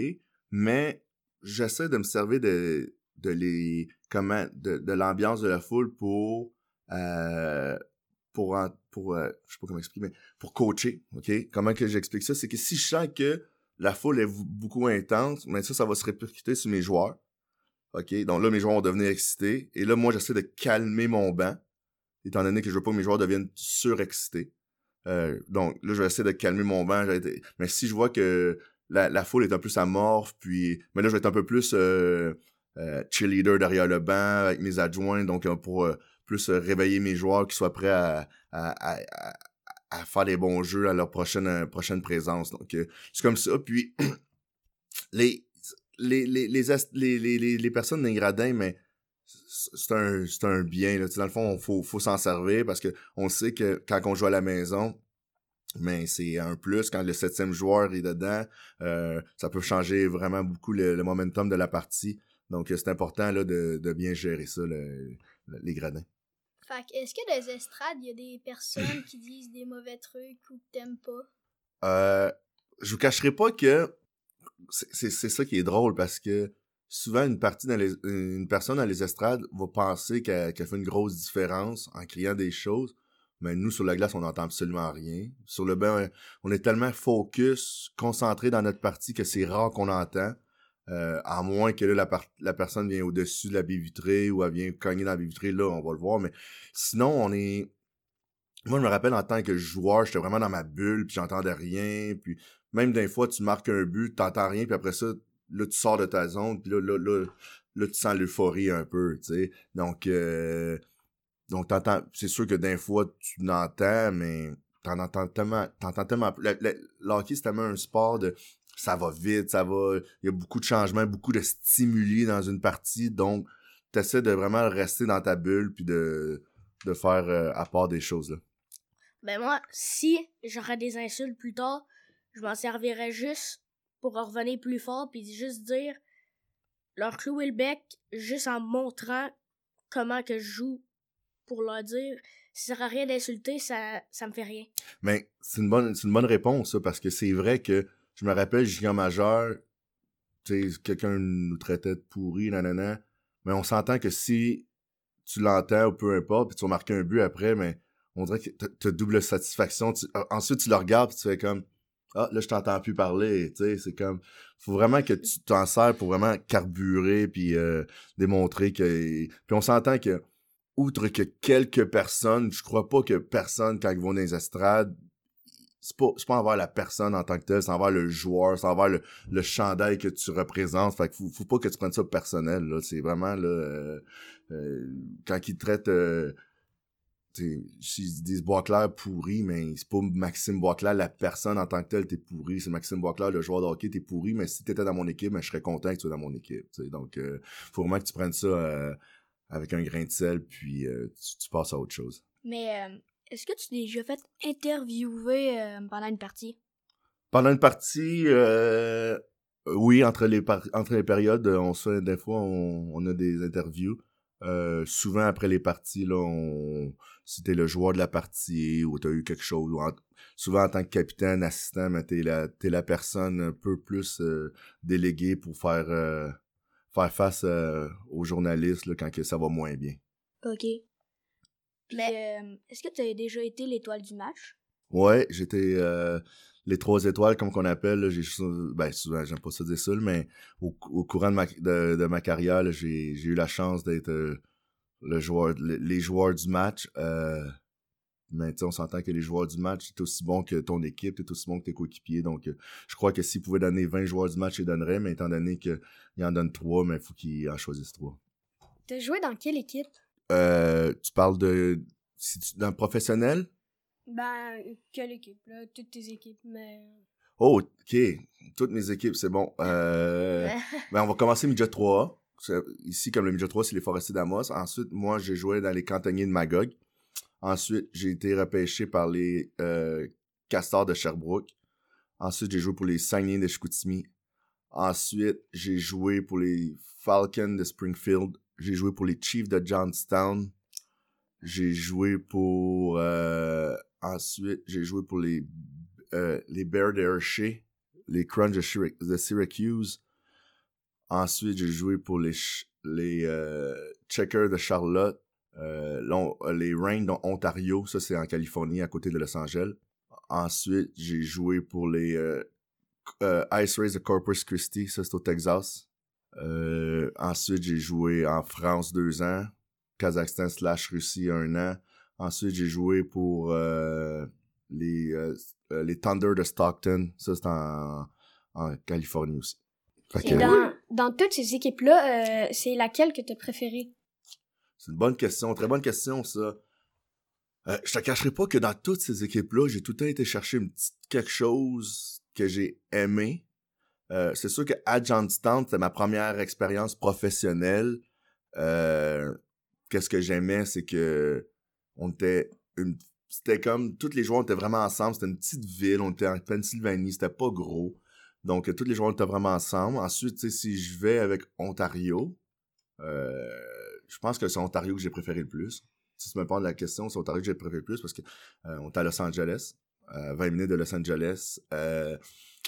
S4: Mais j'essaie de me servir de, de les comment de, de l'ambiance de la foule pour euh, pour pour euh, je sais pas comment exprimer pour coacher ok? Comment que j'explique ça? C'est que si je sens que la foule est beaucoup intense mais ça ça va se répercuter sur mes joueurs ok? Donc là mes joueurs vont devenir excités et là moi j'essaie de calmer mon banc étant donné que je veux pas que mes joueurs deviennent surexcités euh, donc là je vais essayer de calmer mon banc mais si je vois que la, foule est un peu amorphe, puis mais là je vais être un peu plus euh, euh, cheerleader derrière le banc avec mes adjoints, donc pour plus réveiller mes joueurs qui soient prêts à, faire les bons jeux à leur prochaine prochaine présence. Donc c'est comme ça. Puis <clears throat> les personnes d'un gradin, mais c'est un, un bien. Là. Dans le fond, il faut, faut s'en servir parce que on sait que quand on joue à la maison, mais c'est un plus quand le septième joueur est dedans. Euh, ça peut changer vraiment beaucoup le, momentum de la partie. Donc, c'est important là, de, de, bien gérer ça, les gradins.
S1: Fait est-ce que dans les estrades, il y a des personnes qui disent des mauvais trucs ou que t'aimes pas?
S4: Euh, je vous cacherai pas que c'est ça qui est drôle parce que souvent une partie dans personne dans les estrades va penser qu'elle fait une grosse différence en criant des choses mais nous, sur la glace, on n'entend absolument rien. Sur le banc, on est tellement focus, concentré dans notre partie que c'est rare qu'on entend. Euh, à moins que la, personne vienne au-dessus de la baie vitrée ou elle vient cogner dans la baie vitrée, là, on va le voir. Mais sinon, on est... Moi, je me rappelle en tant que joueur, j'étais vraiment dans ma bulle, puis j'entendais rien. Puis même des fois, tu marques un but, t'entends rien, puis après ça, là, tu sors de ta zone, puis là, là, là, là tu sens l'euphorie un peu, tu sais. Donc... Euh donc, t'entends, c'est sûr que d'un fois, tu l'entends, mais t'en entends tellement, t'entends tellement, le, hockey, c'est tellement un sport de, ça va vite, ça va, il y a beaucoup de changements, beaucoup de stimuli dans une partie, donc, t'essaies de vraiment rester dans ta bulle, puis de, de faire euh, à part des choses, là.
S2: Ben moi, si j'aurais des insultes plus tard, je m'en servirais juste pour revenir plus fort puis juste dire leur clouer le bec juste en montrant comment que je joue pour leur dire ça sert à rien d'insulter, ça ça me fait rien.
S4: Mais c'est une bonne c'est une bonne réponse parce que c'est vrai que je me rappelle junior majeur, tu quelqu'un nous traitait de pourri nanana, mais on s'entend que si tu l'entends ou peu importe puis tu vas marquer un but après mais on dirait que t'as double satisfaction. Tu, ensuite, tu le regardes puis tu fais comme Ah, là, je t'entends plus parler. Tu sais, c'est comme. Faut vraiment que tu t'en sers pour vraiment carburer puis euh, démontrer que. Puis on s'entend que, outre que quelques personnes, je crois pas que personne, quand ils vont dans les estrades, c'est pas, c'est pas envers la personne en tant que telle, c'est envers le joueur, c'est envers le, le chandail que tu représentes. Fait que faut, faut pas que tu prennes ça personnel. C'est vraiment, là, euh, euh, quand ils traitent, s'ils disent Boisclair pourri, mais c'est pas Maxime Boisclair, la personne en tant que telle, t'es pourri. C'est Maxime Boisclair, le joueur de hockey, t'es pourri, mais si t'étais dans mon équipe, ben, je serais content que tu sois dans mon équipe. T'sais. Donc, euh, faut vraiment que tu prennes ça euh, avec un grain de sel, puis euh, tu, tu, passes à autre chose.
S3: Mais euh, est-ce que tu t'es déjà fait interviewer pendant une partie?
S4: Pendant une partie, oui, entre les, entre les périodes, on se fait, des fois, on, on a des interviews. Euh, souvent après les parties, là, on... si t'es le joueur de la partie ou t'as eu quelque chose, ou en... souvent en tant que capitaine, assistant, mais t'es la, t'es la personne un peu plus euh, déléguée pour faire, euh, faire face aux journalistes là, quand que ça va moins bien.
S3: OK. Puis, mais... est-ce que tu as déjà été l'étoile du match?
S4: Ouais, j'étais les trois étoiles, comme qu'on appelle, j'ai ben souvent j'aime pas ça dire ça, mais au, au courant de ma, de, de ma carrière, j'ai eu la chance d'être euh, le joueur le, les joueurs du match. Euh, mais on s'entend que les joueurs du match, c'est aussi bon que ton équipe, c'est aussi bon que tes coéquipiers. Donc, euh, je crois que s'il pouvait donner 20 joueurs du match, il donnerait, mais étant donné qu'il en donne 3, mais il faut qu'il en choisisse 3.
S3: T'as joué dans quelle équipe?
S4: Euh, tu parles de... Si tu, dans le professionnel?
S3: Ben, quelle équipe, là? Toutes tes équipes, mais...
S4: Oh, OK. Toutes mes équipes, c'est bon. Euh, <laughs> ben, on va commencer midget 3 Ici, comme le midget 3, c'est les Forestiers d'Amos. Ensuite, moi, j'ai joué dans les Cantonniers de Magog. Ensuite, j'ai été repêché par les euh, Castors de Sherbrooke. Ensuite, j'ai joué pour les Saguenay de Chicoutimi. Ensuite, j'ai joué pour les Falcons de Springfield. J'ai joué pour les Chiefs de Johnstown. J'ai joué pour... Euh, Ensuite, j'ai joué pour les, euh, les Bears les Crunch de, Syracuse. Ensuite, j'ai joué pour les, les euh, Checkers de Charlotte, euh, les Rains d'Ontario, ça c'est en Californie, à côté de Los Angeles. Ensuite, j'ai joué pour les Ice Rays de Corpus Christi, ça c'est au Texas. ensuite, j'ai joué en France deux ans, Kazakhstan slash Russie un an. Ensuite, j'ai joué pour euh, les, euh, les Thunder de Stockton. Ça, c'est en, en, Californie aussi.
S3: Et dans, dans toutes ces équipes-là, euh, c'est laquelle que tu as préférée?
S4: C'est une bonne question. Très bonne question, ça. Euh, je te cacherai pas que dans toutes ces équipes-là, j'ai tout le temps été chercher une petite quelque chose que j'ai aimé. Euh, c'est sûr que à Johnstown, c'était ma première expérience professionnelle. Euh, Qu'est-ce que j'aimais, c'est que on était une c'était comme tous les joueurs étaient vraiment ensemble. C'était une petite ville on était en Pennsylvanie c'était pas gros. Donc tous les joueurs étaient vraiment ensemble. Ensuite si je vais avec Ontario euh, je pense que c'est Ontario que j'ai préféré le plus. Si tu me parles la question c'est Ontario que j'ai préféré le plus parce que euh, on était à Los Angeles euh, 20 minutes de Los Angeles. Euh,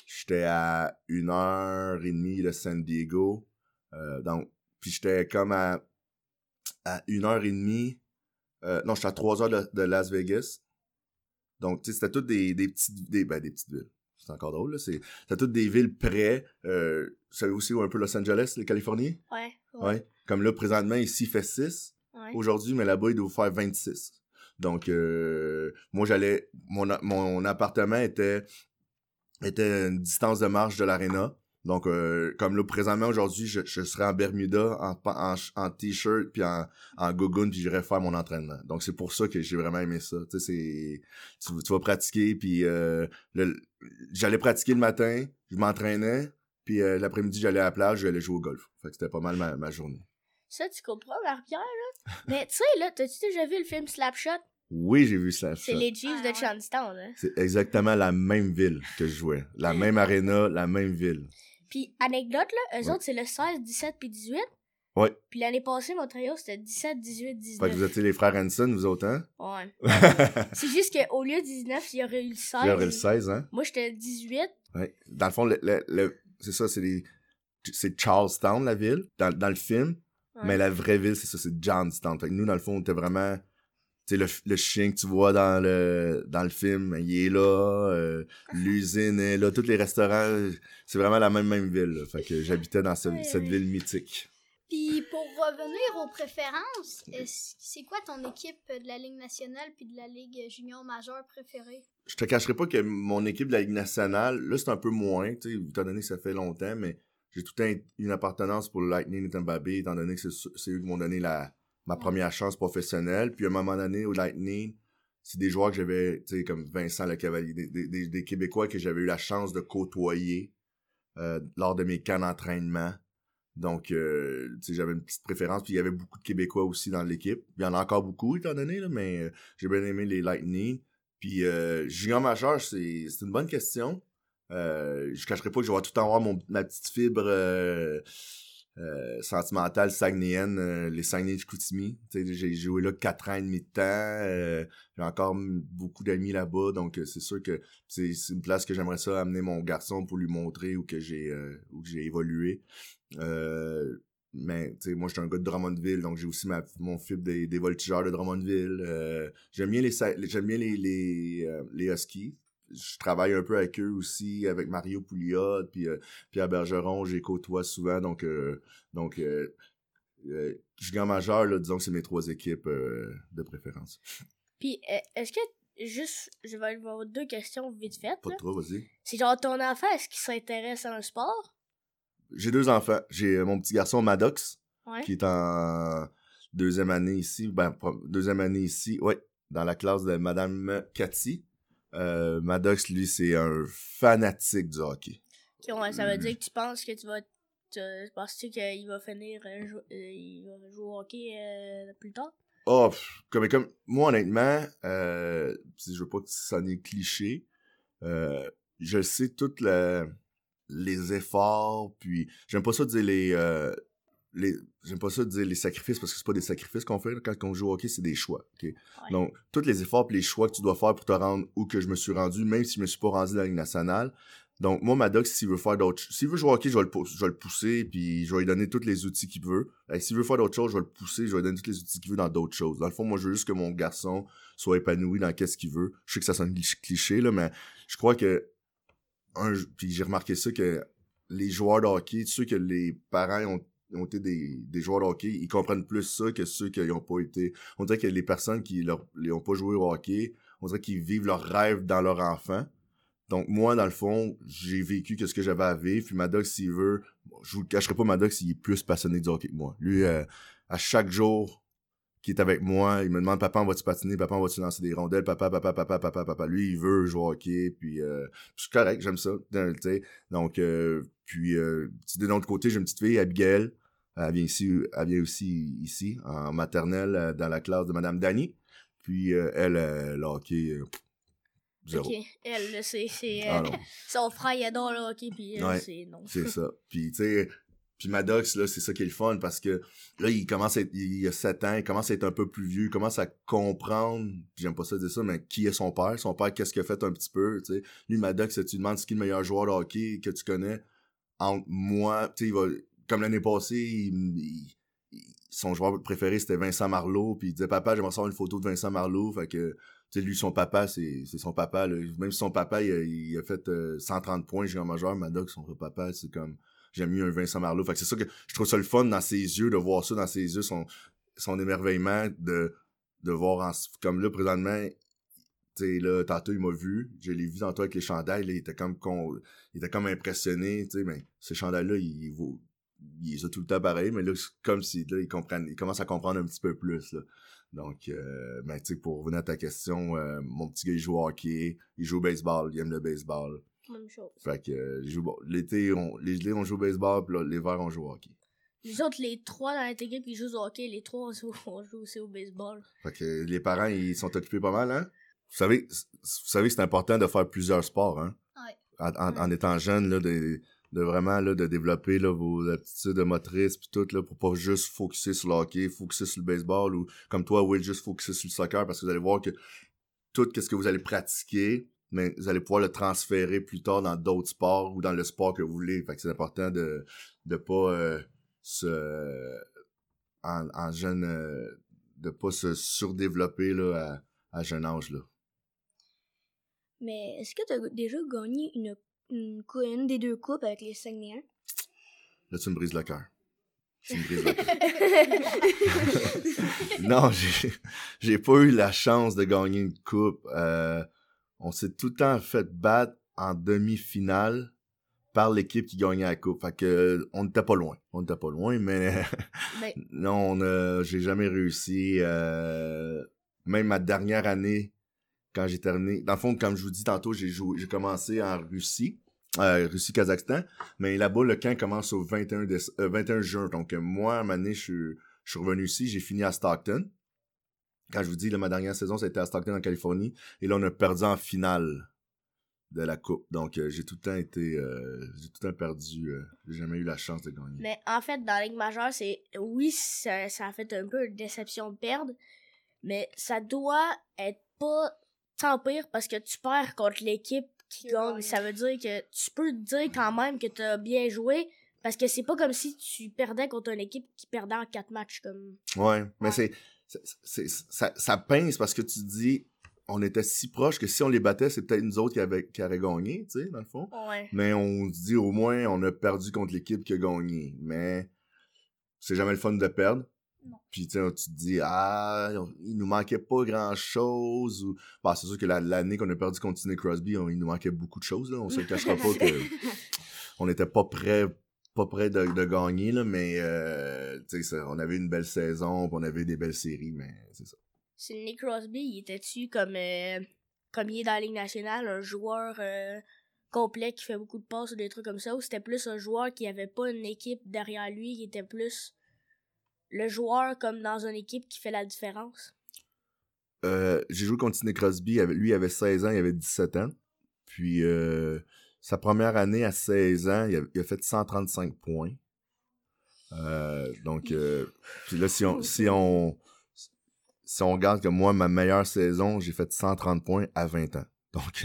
S4: j'étais à une heure et demie de San Diego. Euh, donc puis j'étais comme à une heure et demie euh, non, j'étais à 3 heures de, de, Las Vegas. Donc, tu sais, c'était toutes des, des petites, des, ben, des petites villes. C'est encore drôle, là. C'était toutes des villes près. Euh, vous savez aussi où un peu Los Angeles, les Californie?
S2: Ouais,
S4: ouais. Ouais. Comme là, présentement, ici, il fait 6.
S2: Ouais.
S4: Aujourd'hui, mais là-bas, il doit faire 26. Donc, euh, moi, j'allais... Mon, mon appartement était, était une distance de marche de l'aréna. Donc, euh, comme là, présentement, aujourd'hui, je, je serais en Bermuda, en, en, en t-shirt, puis en, en gogoon, puis j'irais faire mon entraînement. Donc, c'est pour ça que j'ai vraiment aimé ça. Tu sais. Tu, tu vas pratiquer, puis euh, j'allais pratiquer le matin, je m'entraînais, puis euh, l'après-midi, j'allais à la plage, j'allais jouer au golf. Fait que c'était pas mal ma, ma journée.
S2: Ça, tu comprends, Marie-Pierre, là? <laughs> Mais tu sais, là, t'as-tu déjà vu le film Slapshot?
S4: Oui, j'ai vu ça.
S2: C'est les Chiefs
S1: Ah,
S2: de
S1: ouais.
S2: Charlestown, hein?
S4: C'est exactement la même ville que je jouais. La même aréna, la même ville.
S2: Puis, anecdote, là, eux
S4: Ouais.
S2: autres, c'est le 16, 17 puis 18.
S4: Ouais.
S2: Puis l'année passée, mon trio, c'était 17, 18, 19.
S4: Fait que vous étiez les frères Hanson, vous autres, hein?
S2: Ouais.
S4: il <laughs>
S2: C'est juste qu'au lieu de 19, il y aurait eu le 16.
S4: y aurait le 16, hein?
S2: Moi, j'étais 18.
S4: Ouais. Dans le fond, le, le- le- c'est ça, c'est les... C'est Charlestown, la ville, dans, dans le film.
S2: Ouais.
S4: Mais la vraie ville, c'est ça, c'est Johnstown. Fait que nous, dans le fond, on était vraiment... Le, le chien que tu vois dans le, dans le film, il est là. euh, L'usine est là. Tous les restaurants, c'est vraiment la même, même ville. là. Fait que j'habitais dans ce- cette ville mythique.
S1: Puis pour revenir aux préférences, c'est quoi ton équipe de la Ligue nationale puis de la Ligue junior majeure préférée?
S4: je te cacherai pas que mon équipe de la Ligue nationale, là, c'est un peu moins, tu sais, étant donné que ça fait longtemps, mais j'ai tout un- une appartenance pour le Lightning et Tampa Bay, étant donné que c'est eux qui m'ont donné la, ma première chance professionnelle. Puis à un moment donné, au Lightning, c'est des joueurs que j'avais, tu sais, comme Vincent Le Cavalier, des, Québécois que j'avais eu la chance de côtoyer euh, lors de mes camps d'entraînement. Donc, euh, j'avais une petite préférence. Puis il y avait beaucoup de Québécois aussi dans l'équipe. Il y en a encore beaucoup, étant donné, là, mais euh, j'ai bien aimé les Lightning. Puis euh, junior majeur, c'est une bonne question. Je cacherai pas que je vais tout avoir mon, ma petite fibre euh, sentimentale euh, les Saguenay de sais, J'ai joué là quatre ans et demi de temps. euh, j'ai encore beaucoup d'amis là-bas, donc euh, c'est sûr que c'est une place que j'aimerais ça amener mon garçon pour lui montrer où que j'ai euh, où j'ai évolué. Euh, mais moi, je suis un gars de Drummondville, donc j'ai aussi ma, mon fibre des, des voltigeurs de Drummondville. J'aime bien les j'aime bien les les, les Huskies. Je travaille un peu avec eux aussi, avec Mario Pouliot, puis euh, Pierre Bergeron, j'ai côtoie souvent, donc euh, donc euh, euh, junior majeur, là, disons que c'est mes trois équipes euh, de préférence.
S2: Puis, euh, est-ce que, juste, je vais avoir deux questions vite faites.
S4: Pas trop, vas-y.
S2: C'est genre ton enfant, est-ce qu'il s'intéresse à un sport?
S4: J'ai deux enfants. J'ai euh, mon petit garçon Maddox,
S2: Ouais.
S4: qui est en deuxième année ici, ben deuxième année ici, ouais, dans la classe de Madame Cathy. Euh, Maddox, lui, c'est un fanatique du hockey.
S2: Ouais, ça veut
S4: Mm.
S2: dire que tu penses que tu vas. Penses-tu qu'il va finir. euh, jou- euh, il va jouer au hockey euh, plus tard?
S4: Oh, pff, comme, comme moi, honnêtement, euh, si je veux pas que ça sonne cliché, euh, je sais toutes la- les efforts, puis j'aime pas ça dire les, euh, les j'aime pas ça dire les sacrifices parce que c'est pas des sacrifices qu'on fait quand on joue au hockey, c'est des choix.
S2: Ouais.
S4: Donc, tous les efforts et les choix que tu dois faire pour te rendre où que je me suis rendu, même si je me suis pas rendu dans la Ligue nationale. Donc, moi, Maddox, s'il veut faire d'autres s'il veut jouer au hockey, je vais le, pou- je vais le pousser, puis je vais lui donner tous les outils qu'il veut. Et s'il veut faire d'autres choses, je vais le pousser, je vais lui donner tous les outils qu'il veut dans d'autres choses. Dans le fond, moi, je veux juste que mon garçon soit épanoui dans qu'est-ce qu'il veut. Je sais que ça sonne clich- cliché, là, mais je crois que, un, puis j'ai remarqué ça, que les joueurs de hockey, ceux que les parents ont ont été des, des joueurs de hockey, ils comprennent plus ça que ceux qui n'ont pas été. On dirait que les personnes qui n'ont pas joué au hockey, on dirait qu'ils vivent leur rêve dans leur enfant. Donc moi, dans le fond, j'ai vécu ce que j'avais à vivre. Puis Maddox, s'il veut, je vous le cacherai pas, Maddox, il est plus passionné du hockey que moi. Lui, euh, à chaque jour qu'il est avec moi, il me demande Papa, on va-tu patiner, papa, on va-tu lancer des rondelles, papa, papa, papa, papa, papa. Lui, il veut jouer au hockey, puis euh, c'est correct, j'aime ça. euh, tu sais. Donc, euh, puis euh, de l'autre côté, j'ai une petite fille, Abigail. Elle vient ici, elle vient aussi ici, en maternelle, euh, dans la classe de Madame Dany. Puis elle, le hockey, zéro.
S2: Ok, elle, c'est. c'est,
S4: Ah
S2: son frère, il adore le hockey, puis elle,
S4: Ouais.
S2: c'est non.
S4: C'est <laughs> ça. Puis, tu sais, puis Maddox, là, c'est ça qui est le fun parce que là, il commence à être, il a 7 ans, il commence à être un peu plus vieux, il commence à comprendre, puis j'aime pas ça dire ça, mais qui est son père, son père, qu'est-ce qu'il a fait un petit peu, tu sais. Lui, Maddox, tu demandes ce qui est le meilleur joueur de hockey que tu connais? Entre moi, tu sais, il va, comme l'année passée, il- il- son joueur préféré, c'était Vincent Marleau, puis il disait, papa, j'aimerais savoir une photo de Vincent Marleau, fait que, tu sais, lui, son papa, c'est son papa. Même si son papa, il a, fait euh, 130 points, junior majeur, Maddox, son papa, c'est comme, j'aime mieux un Vincent Marleau. Fait c'est ça que je trouve ça le fun dans ses yeux, de voir ça dans ses yeux, son, son émerveillement, de, de voir en, comme là, présentement, tu là, tantôt, il m'a vu. Je l'ai vu tantôt avec les chandails, il était comme, il était comme impressionné, tu sais, mais ces chandails-là, il, il vaut, il les a tout le temps pareil, mais là, c'est comme si, là, il comprenne, il commence à comprendre un petit peu plus. Donc, euh, ben, tu sais, pour revenir à ta question, euh, mon petit gars, il joue au hockey, il joue au baseball, il aime le baseball.
S2: Même chose.
S4: Fait que, euh, il joue, bon, l'été, on, l'été, on joue au baseball, puis l'hiver, on joue au hockey.
S2: Les autres, les trois dans notre équipe, ils jouent au hockey. Les trois, on joue, <laughs> on joue aussi au baseball.
S4: Fait que les parents, ils sont occupés pas mal, hein? Vous savez, vous savez que c'est important de faire plusieurs sports, hein?
S1: Ouais.
S4: En, en- en étant jeune, là, de, de vraiment, là, de développer, là, vos aptitudes motrices pis tout, là, pour pas juste focuser sur le hockey, focuser sur le baseball, ou, comme toi, Will, juste focuser sur le soccer, parce que vous allez voir que tout ce que vous allez pratiquer, mais vous allez pouvoir le transférer plus tard dans d'autres sports ou dans le sport que vous voulez. Fait que c'est important de, de pas, euh, se, en, en jeune, euh, de pas se surdévelopper, là, à, à jeune âge, là.
S3: Mais est-ce que t'as déjà gagné une, une, des deux coupes avec les Saguenayens?
S4: Là, tu me brises le cœur. Tu me brises le cœur. <laughs> <laughs> non, j'ai, j'ai pas eu la chance de gagner une coupe. Euh, on s'est tout le temps fait battre en demi-finale par l'équipe qui gagnait la coupe. Fait que, on n'était pas loin. On n'était pas loin, mais <laughs>
S2: Mais
S4: non, j'ai jamais réussi. euh, même ma dernière année, quand j'ai terminé. Dans le fond, comme je vous dis tantôt, j'ai joué, j'ai commencé en Russie, euh, Russie-Kazakhstan, mais là-bas, le camp commence au 21, déce- euh, 21 juin. Donc, euh, moi, à donné, je suis, je suis revenu ici, j'ai fini à Stockton. Quand je vous dis, là, ma dernière saison, c'était à Stockton, en Californie. Et là, on a perdu en finale de la coupe. Donc, euh, j'ai tout le temps été... euh, j'ai tout le temps perdu. euh, j'ai jamais eu la chance de gagner.
S2: Mais en fait, dans la Ligue majeure, c'est. Oui, ça, ça a fait un peu une déception de perdre. Mais ça doit être pas tant pire parce que tu perds contre l'équipe qui gagne. Ça veut dire que tu peux te dire quand même que t'as bien joué. Parce que c'est pas comme si tu perdais contre une équipe qui perdait en quatre matchs. comme
S4: Ouais, mais
S2: Ouais.
S4: c'est, c'est- ça, ça pince parce que tu te dis, on était si proches que si on les battait, c'est peut-être nous autres qui, avaient, qui auraient gagné, tu sais, dans le fond.
S2: Ouais.
S4: Mais on se dit, au moins, on a perdu contre l'équipe qui a gagné. Mais c'est jamais le fun de perdre.
S1: Non.
S4: Puis tu te dis, ah, il nous manquait pas grand-chose. Ou... Bah, c'est sûr que la- l'année qu'on a perdu contre Sidney Crosby, on- il nous manquait beaucoup de choses. Là. On se le cachera pas que <laughs> on n'était pas prêt pas prêt de, de gagner là mais euh, ça, on avait une belle saison on avait des belles séries mais c'est ça
S2: Sidney Crosby, il était-tu comme, euh, comme il est dans la Ligue nationale, un joueur euh, complet qui fait beaucoup de passes ou des trucs comme ça, ou c'était plus un joueur qui avait pas une équipe derrière lui, qui était plus le joueur comme dans une équipe qui fait la différence?
S4: J'ai joué contre Sidney Crosby lui il avait 16 ans il avait 17 ans puis sa première année à 16 ans il a, il a fait 135 points. Euh, donc euh, puis là si on si on si on regarde que moi ma meilleure saison j'ai fait 130 points à 20 ans. <laughs> Donc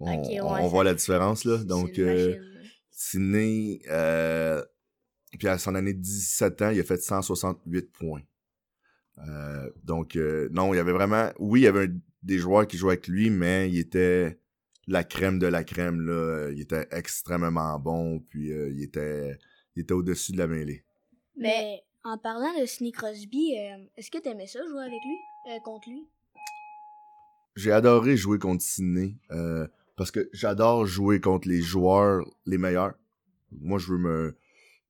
S2: ouais,
S4: on- voit la différence là. donc euh. Sidney, euh, puis à son année de 17 ans, il a fait 168 points. Euh, donc, euh, non, il y avait vraiment... Oui, il y avait un- des joueurs qui jouaient avec lui, mais il était la crème de la crème. Là. Il était extrêmement bon, puis euh, il était, il était au-dessus de la mêlée.
S3: Mais en parlant de Sidney Crosby, euh, est-ce que t'aimais ça jouer avec lui? Euh, contre lui?
S4: J'ai adoré jouer contre Sidney, euh, parce que j'adore jouer contre les joueurs les meilleurs. Moi, je veux me,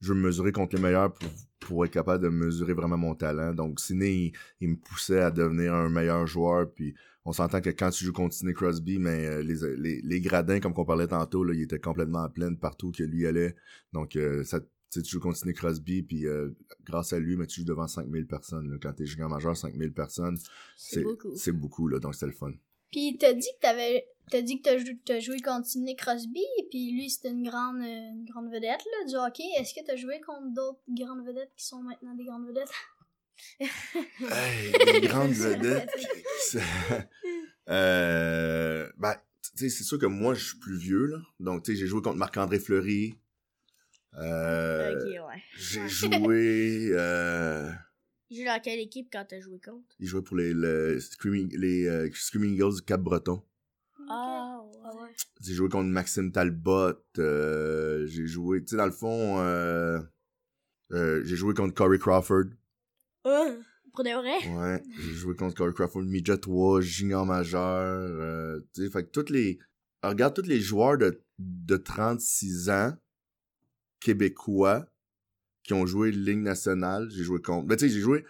S4: je veux me mesurer contre les meilleurs pour, pour être capable de mesurer vraiment mon talent. Donc, Sidney, il, il me poussait à devenir un meilleur joueur. Puis, on s'entend que quand tu joues contre Sidney Crosby, mais euh, les, les, les gradins, comme on parlait tantôt, là, ils étaient complètement en pleine partout que lui allait. Donc, euh, ça, tu joues contre Sidney Crosby, puis euh, grâce à lui, mais tu joues devant 5000 personnes. Là. Quand t'es joueur majeur, 5000 personnes,
S2: C'est beaucoup.
S4: c'est beaucoup. Là, donc, c'était le fun.
S1: Puis t'as dit que t'avais t'as dit que t'as jou- t'as joué contre Sidney Crosby puis lui c'était une grande euh, une grande vedette là du hockey. Est-ce que t'as joué contre d'autres grandes vedettes qui sont maintenant des grandes vedettes?
S4: Hey, <laughs> des grandes vedettes. C'est- <laughs> euh, ben, tu sais, c'est sûr que moi, je suis plus vieux, là. Donc, tu sais, j'ai joué contre Marc-André Fleury. Euh,
S2: Ok, ouais.
S4: J'ai <laughs> joué... Euh,
S2: Il dans quelle équipe quand t'as joué contre?
S4: il jouait pour les, le Screaming, les euh, Screaming Eagles du Cap-Breton.
S2: Ah, ouais.
S4: J'ai joué contre Maxime Talbot. euh, j'ai joué... Tu sais, dans le fond... euh, euh, j'ai joué contre Corey Crawford.
S2: Ah, Pour de vrai?
S4: Ouais, j'ai joué contre Corey Midget 3, junior majeur. euh, tu sais, fait que tous les. Regarde tous les joueurs de, de 36 ans québécois qui ont joué Ligue nationale. J'ai joué contre. Ben, tu sais, j'ai joué.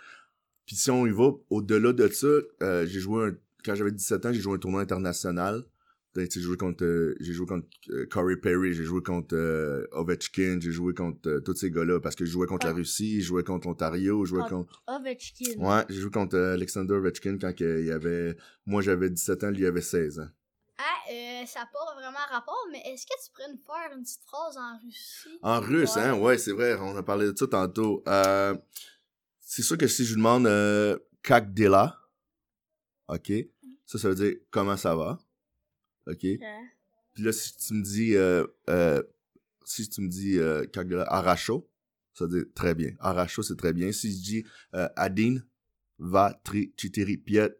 S4: Puis si on y va au-delà de ça, euh, j'ai joué un. Quand j'avais 17 ans, j'ai joué un tournoi international. J'ai joué contre, euh, j'ai joué contre euh, Corey Perry, j'ai joué contre euh, Ovechkin, j'ai joué contre euh, tous ces gars-là parce que je jouais contre la
S2: Ah.
S4: Russie, je jouais contre l'Ontario, je jouais
S2: Ah.
S4: contre.
S2: Ovechkin.
S4: Ouais, j'ai joué contre Alexander Ovechkin quand il avait. Moi j'avais 17 ans, lui il avait 16 ans.
S1: Ah, euh, ça n'a pas vraiment rapport, mais est-ce que tu pourrais nous faire une petite phrase en Russie?
S4: En russe,
S1: Ouais.
S4: hein? Ouais, c'est vrai, on a parlé de ça tantôt. Euh, c'est sûr que si je lui demande euh, Kak dela, ok, ça, ça veut dire comment ça va, ok? Puis là, si tu me dis, euh, euh, si tu me dis euh, aracho, ça veut dire très bien. Aracho, c'est très bien. Si je dis euh, Adin, va, tri, chitiri, piet,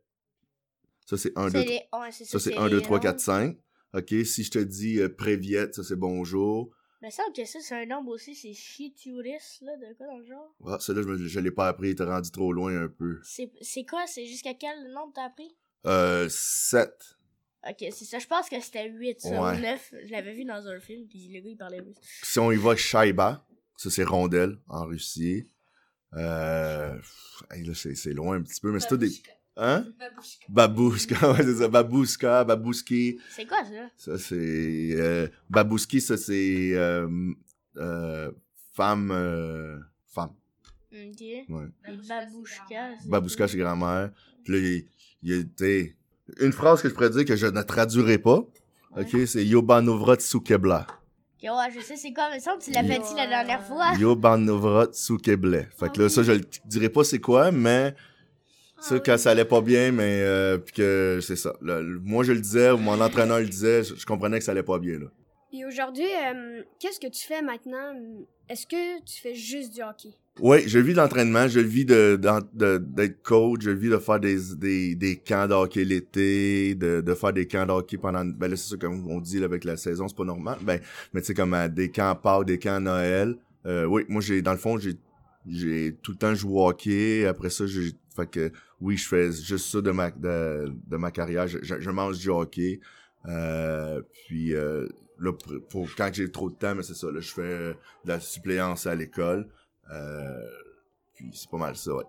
S4: ça c'est 1, 2,
S2: C'est les... ouais, c'est
S4: ça c'est
S2: c'est
S4: 1, 2,
S2: les
S4: 3, 4,
S2: nombres.
S4: 5. Ok, si je te dis euh, Préviette, ça c'est bonjour.
S2: Mais ça, que ça, c'est un nombre aussi, c'est Chituris, là, de quoi dans le genre?
S4: Ah, celle-là, je, me- je l'ai pas appris, t'es rendu trop loin un peu.
S2: C'est c'est quoi? C'est jusqu'à quel nombre t'as appris?
S4: Euh, 7.
S2: Ok, c'est ça. Je pense que c'était 8, ça,
S4: Ouais.
S2: ou 9. Je l'avais vu dans un film, puis le gars, il parlait russe.
S4: Si on y va, Shaiba, ça c'est rondelle en Russie. Euh, hey, là, c'est c'est loin un petit peu, mais c'est tout des. Hein? Babouska, ouais, c'est ça. Babouska, Babouski.
S2: C'est quoi, ça?
S4: Ça, c'est. Euh, Babouski, ça, c'est. Euh, euh, femme. Euh, femme.
S2: Ok.
S4: Ouais.
S2: Et Babouchka. c'est
S4: Babouska,
S2: quoi?
S4: c'est grand-mère. Puis là, il, il était. Une phrase que je pourrais dire que je ne traduirai pas. Ok, c'est Yobanovra Tsukebla.
S2: Ouais, je sais c'est quoi, mais ça, tu l'as fait dit la dernière fois.
S4: Yobanovra Tsukebla. Fait que là, ça, je le dirai pas c'est quoi, mais. Ça,
S1: Ah
S4: quand ça allait pas bien, mais. Euh, puis que c'est ça. Là, moi, je le disais, ou mon entraîneur le disait, je, je comprenais que ça allait pas bien, là.
S5: Et aujourd'hui, euh, qu'est-ce que tu fais maintenant? Est-ce que tu fais juste du hockey?
S4: Oui, je vis l'entraînement, je vis de, de- d'être coach, je vis de faire des, des, des camps de hockey l'été, de, de faire des camps de hockey pendant, ben là, c'est ça, comme on dit, là, avec la saison, c'est pas normal, ben, mais tu sais, comme à des camps Pâques, des camps Noël, euh, oui, moi, j'ai, dans le fond, j'ai, j'ai tout le temps joué au hockey, après ça, j'ai, fait que, oui, je fais juste ça de ma, de, de ma carrière, je, je, je mange du hockey, euh, puis, euh, là, pour, quand j'ai trop de temps, mais c'est ça, là, je fais euh, de la suppléance à l'école, euh, puis c'est pas mal ça, ouais.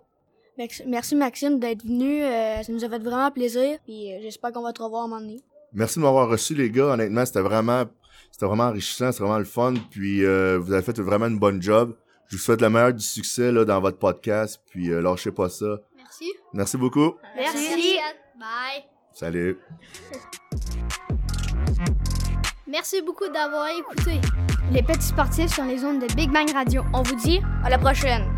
S3: Merci Maxime d'être venu. euh, ça nous a fait vraiment plaisir. Puis euh, j'espère qu'on va te revoir un moment donné.
S4: Merci de m'avoir reçu, les gars. Honnêtement, c'était vraiment, c'était vraiment enrichissant, c'était vraiment le fun. Puis euh, vous avez fait vraiment une bonne job. Je vous souhaite le meilleur du succès là, dans votre podcast. Puis euh, lâchez pas ça.
S1: Merci.
S4: Merci beaucoup.
S1: Merci. Bye.
S4: Salut.
S1: Merci beaucoup d'avoir écouté.
S5: Les petits sportifs sur les ondes de Big Bang Radio.
S3: On vous dit à la prochaine.